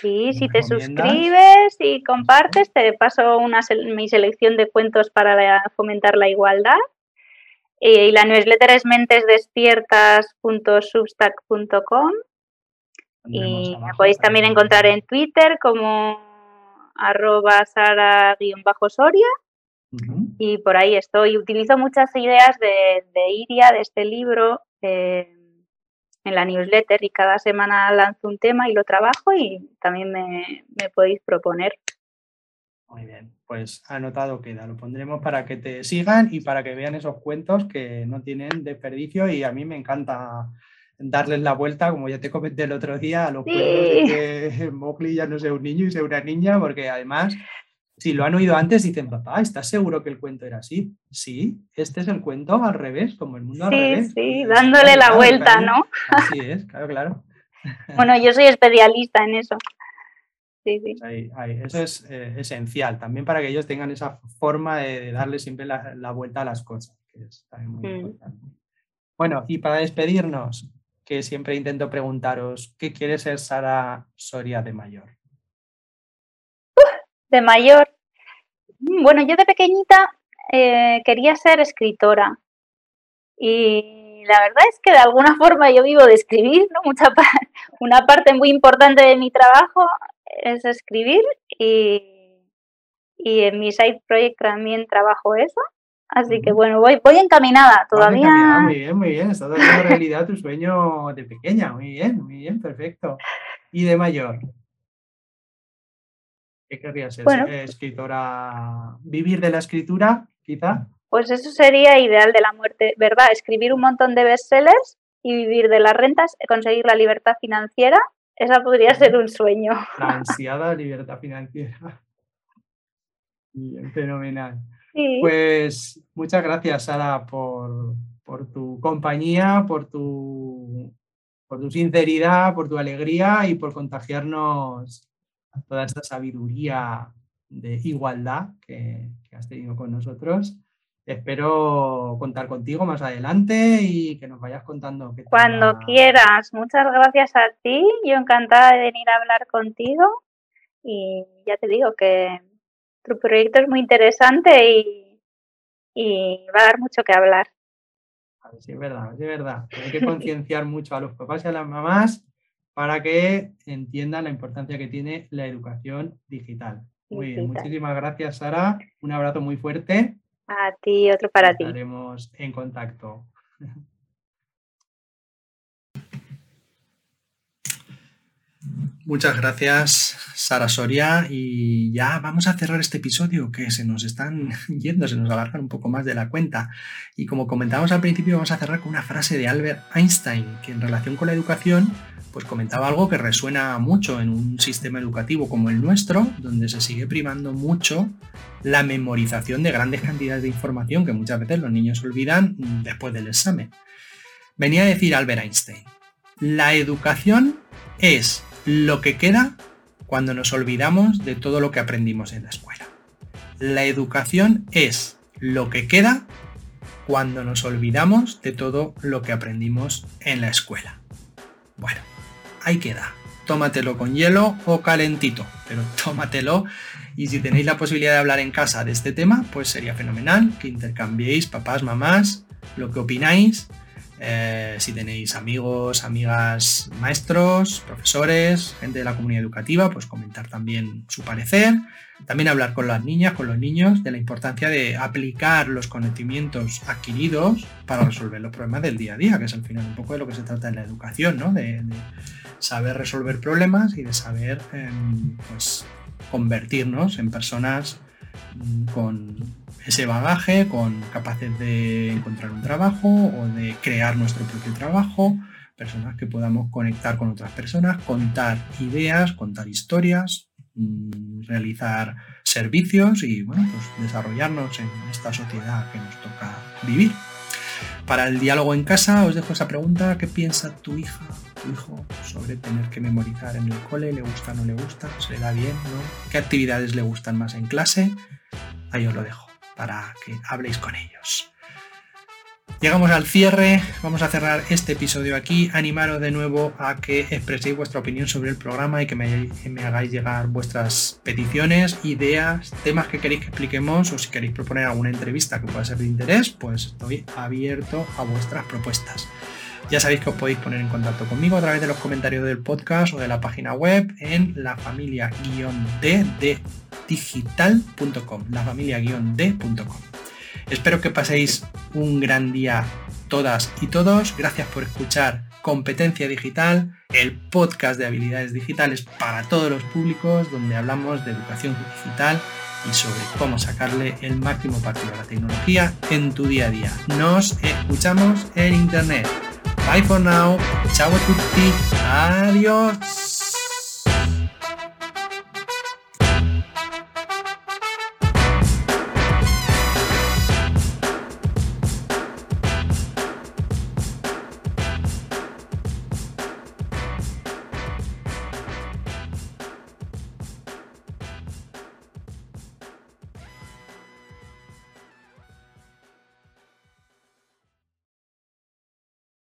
Sí, si te suscribes y compartes, te paso una, mi selección de cuentos para fomentar la igualdad. y la newsletter es mentesdespiertas.substack.com y me podéis también encontrar en Twitter como arroba sara-soria y por ahí estoy. Utilizo muchas ideas de, de Iria, de este libro. Eh, en la newsletter y cada semana lanzo un tema y lo trabajo y también me, podéis proponer. Muy bien, pues anotado queda, lo pondremos para que te sigan y para que vean esos cuentos que no tienen desperdicio y a mí me encanta darles la vuelta, como ya te comenté el otro día, a los cuentos de que Mowgli ya no sea un niño y sea una niña, porque además si lo han oído antes, dicen, papá, ¿estás seguro que el cuento era así? Sí, este es el cuento al revés, como el mundo al revés. Sí, dándole la vuelta, ¿no? Así es, claro, claro. Bueno, yo soy especialista en eso. Sí, sí. Eso es eh, esencial, también para que ellos tengan esa forma de, darle siempre la, vuelta a las cosas, que es también muy mm. importante. Bueno, y para despedirnos, que siempre intento preguntaros, ¿qué quiere ser Sara Soria de mayor? de mayor, mm, bueno, yo de pequeñita eh, quería ser escritora y la verdad es que de alguna forma yo vivo de escribir, ¿no? Mucha una parte muy importante de mi trabajo es escribir y, en mi side project también trabajo eso. Así que bueno, voy, voy encaminada todavía. muy bien, muy bien. Está dando realidad tu sueño de pequeña. Muy bien, muy bien, perfecto. ¿Y de mayor? ¿Qué querría ser? ¿Escritora? ¿Vivir de la escritura, quizá? Pues eso sería ideal de la muerte, ¿verdad? Escribir un montón de bestsellers y vivir de las rentas, conseguir la libertad financiera, esa podría ser un sueño. La ansiada libertad financiera. Bien, fenomenal. Pues muchas gracias, Sara, por, por tu compañía, por tu, por tu sinceridad, por tu alegría y por contagiarnos toda esta sabiduría de igualdad que, has tenido con nosotros. Espero contar contigo más adelante y que nos vayas contando. Cuando quieras. Muchas gracias a ti. Yo encantada de venir a hablar contigo. Y ya te digo que tu proyecto es muy interesante y, y va a dar mucho que hablar. Sí, es verdad, es verdad. Hay que concienciar mucho a los papás y a las mamás para que entiendan la importancia que tiene la educación digital. Muy bien, muchísimas gracias Sara, un abrazo muy fuerte. A ti, otro para ti. Estaremos en contacto. Muchas gracias, Sara Soria. Y ya vamos a cerrar este episodio que se nos están yendo, se nos alargan un poco más de la cuenta. Y como comentábamos al principio, vamos a cerrar con una frase de Albert Einstein, que en relación con la educación pues comentaba algo que resuena mucho en un sistema educativo como el nuestro, donde se sigue primando mucho la memorización de grandes cantidades de información que muchas veces los niños olvidan después del examen. Venía a decir Albert Einstein, la educación es lo que queda cuando nos olvidamos de todo lo que aprendimos en la escuela. La educación es lo que queda cuando nos olvidamos de todo lo que aprendimos en la escuela. Bueno, ahí queda. Tómatelo con hielo o calentito, pero tómatelo. Y si tenéis la posibilidad de hablar en casa de este tema, pues sería fenomenal que intercambiéis, papás, mamás, lo que opináis. Eh, si tenéis amigos, amigas, maestros, profesores, gente de la comunidad educativa, pues comentar también su parecer. También hablar con las niñas, con los niños, de la importancia de aplicar los conocimientos adquiridos para resolver los problemas del día a día, que es al final un poco de lo que se trata en la educación, ¿no? De, saber resolver problemas y de saber em, pues, convertirnos en personas mm, con ese bagaje, con capaces de encontrar un trabajo o de crear nuestro propio trabajo, personas que podamos conectar con otras personas, contar ideas, contar historias, Mm, realizar servicios y bueno, pues desarrollarnos en esta sociedad que nos toca vivir. Para el diálogo en casa os dejo esa pregunta, ¿qué piensa tu hija, tu hijo sobre tener que memorizar en el cole? ¿Le gusta, no le gusta? ¿Se le da bien? ¿no? ¿Qué actividades le gustan más en clase? Ahí os lo dejo para que habléis con ellos. Llegamos al cierre, vamos a cerrar este episodio aquí, animaros de nuevo a que expreséis vuestra opinión sobre el programa y que me, hagáis llegar vuestras peticiones, ideas, temas que queréis que expliquemos o si queréis proponer alguna entrevista que pueda ser de interés, pues estoy abierto a vuestras propuestas. Ya sabéis que os podéis poner en contacto conmigo a través de los comentarios del podcast o de la página web en la familia-d de digital.com, la familia-d.com. Espero que paséis un gran día todas y todos. Gracias por escuchar Competencia Digital, el podcast de habilidades digitales para todos los públicos, donde hablamos de educación digital y sobre cómo sacarle el máximo partido a la tecnología en tu día a día. Nos escuchamos en internet. Bye for now. Chao a tutti. Adiós.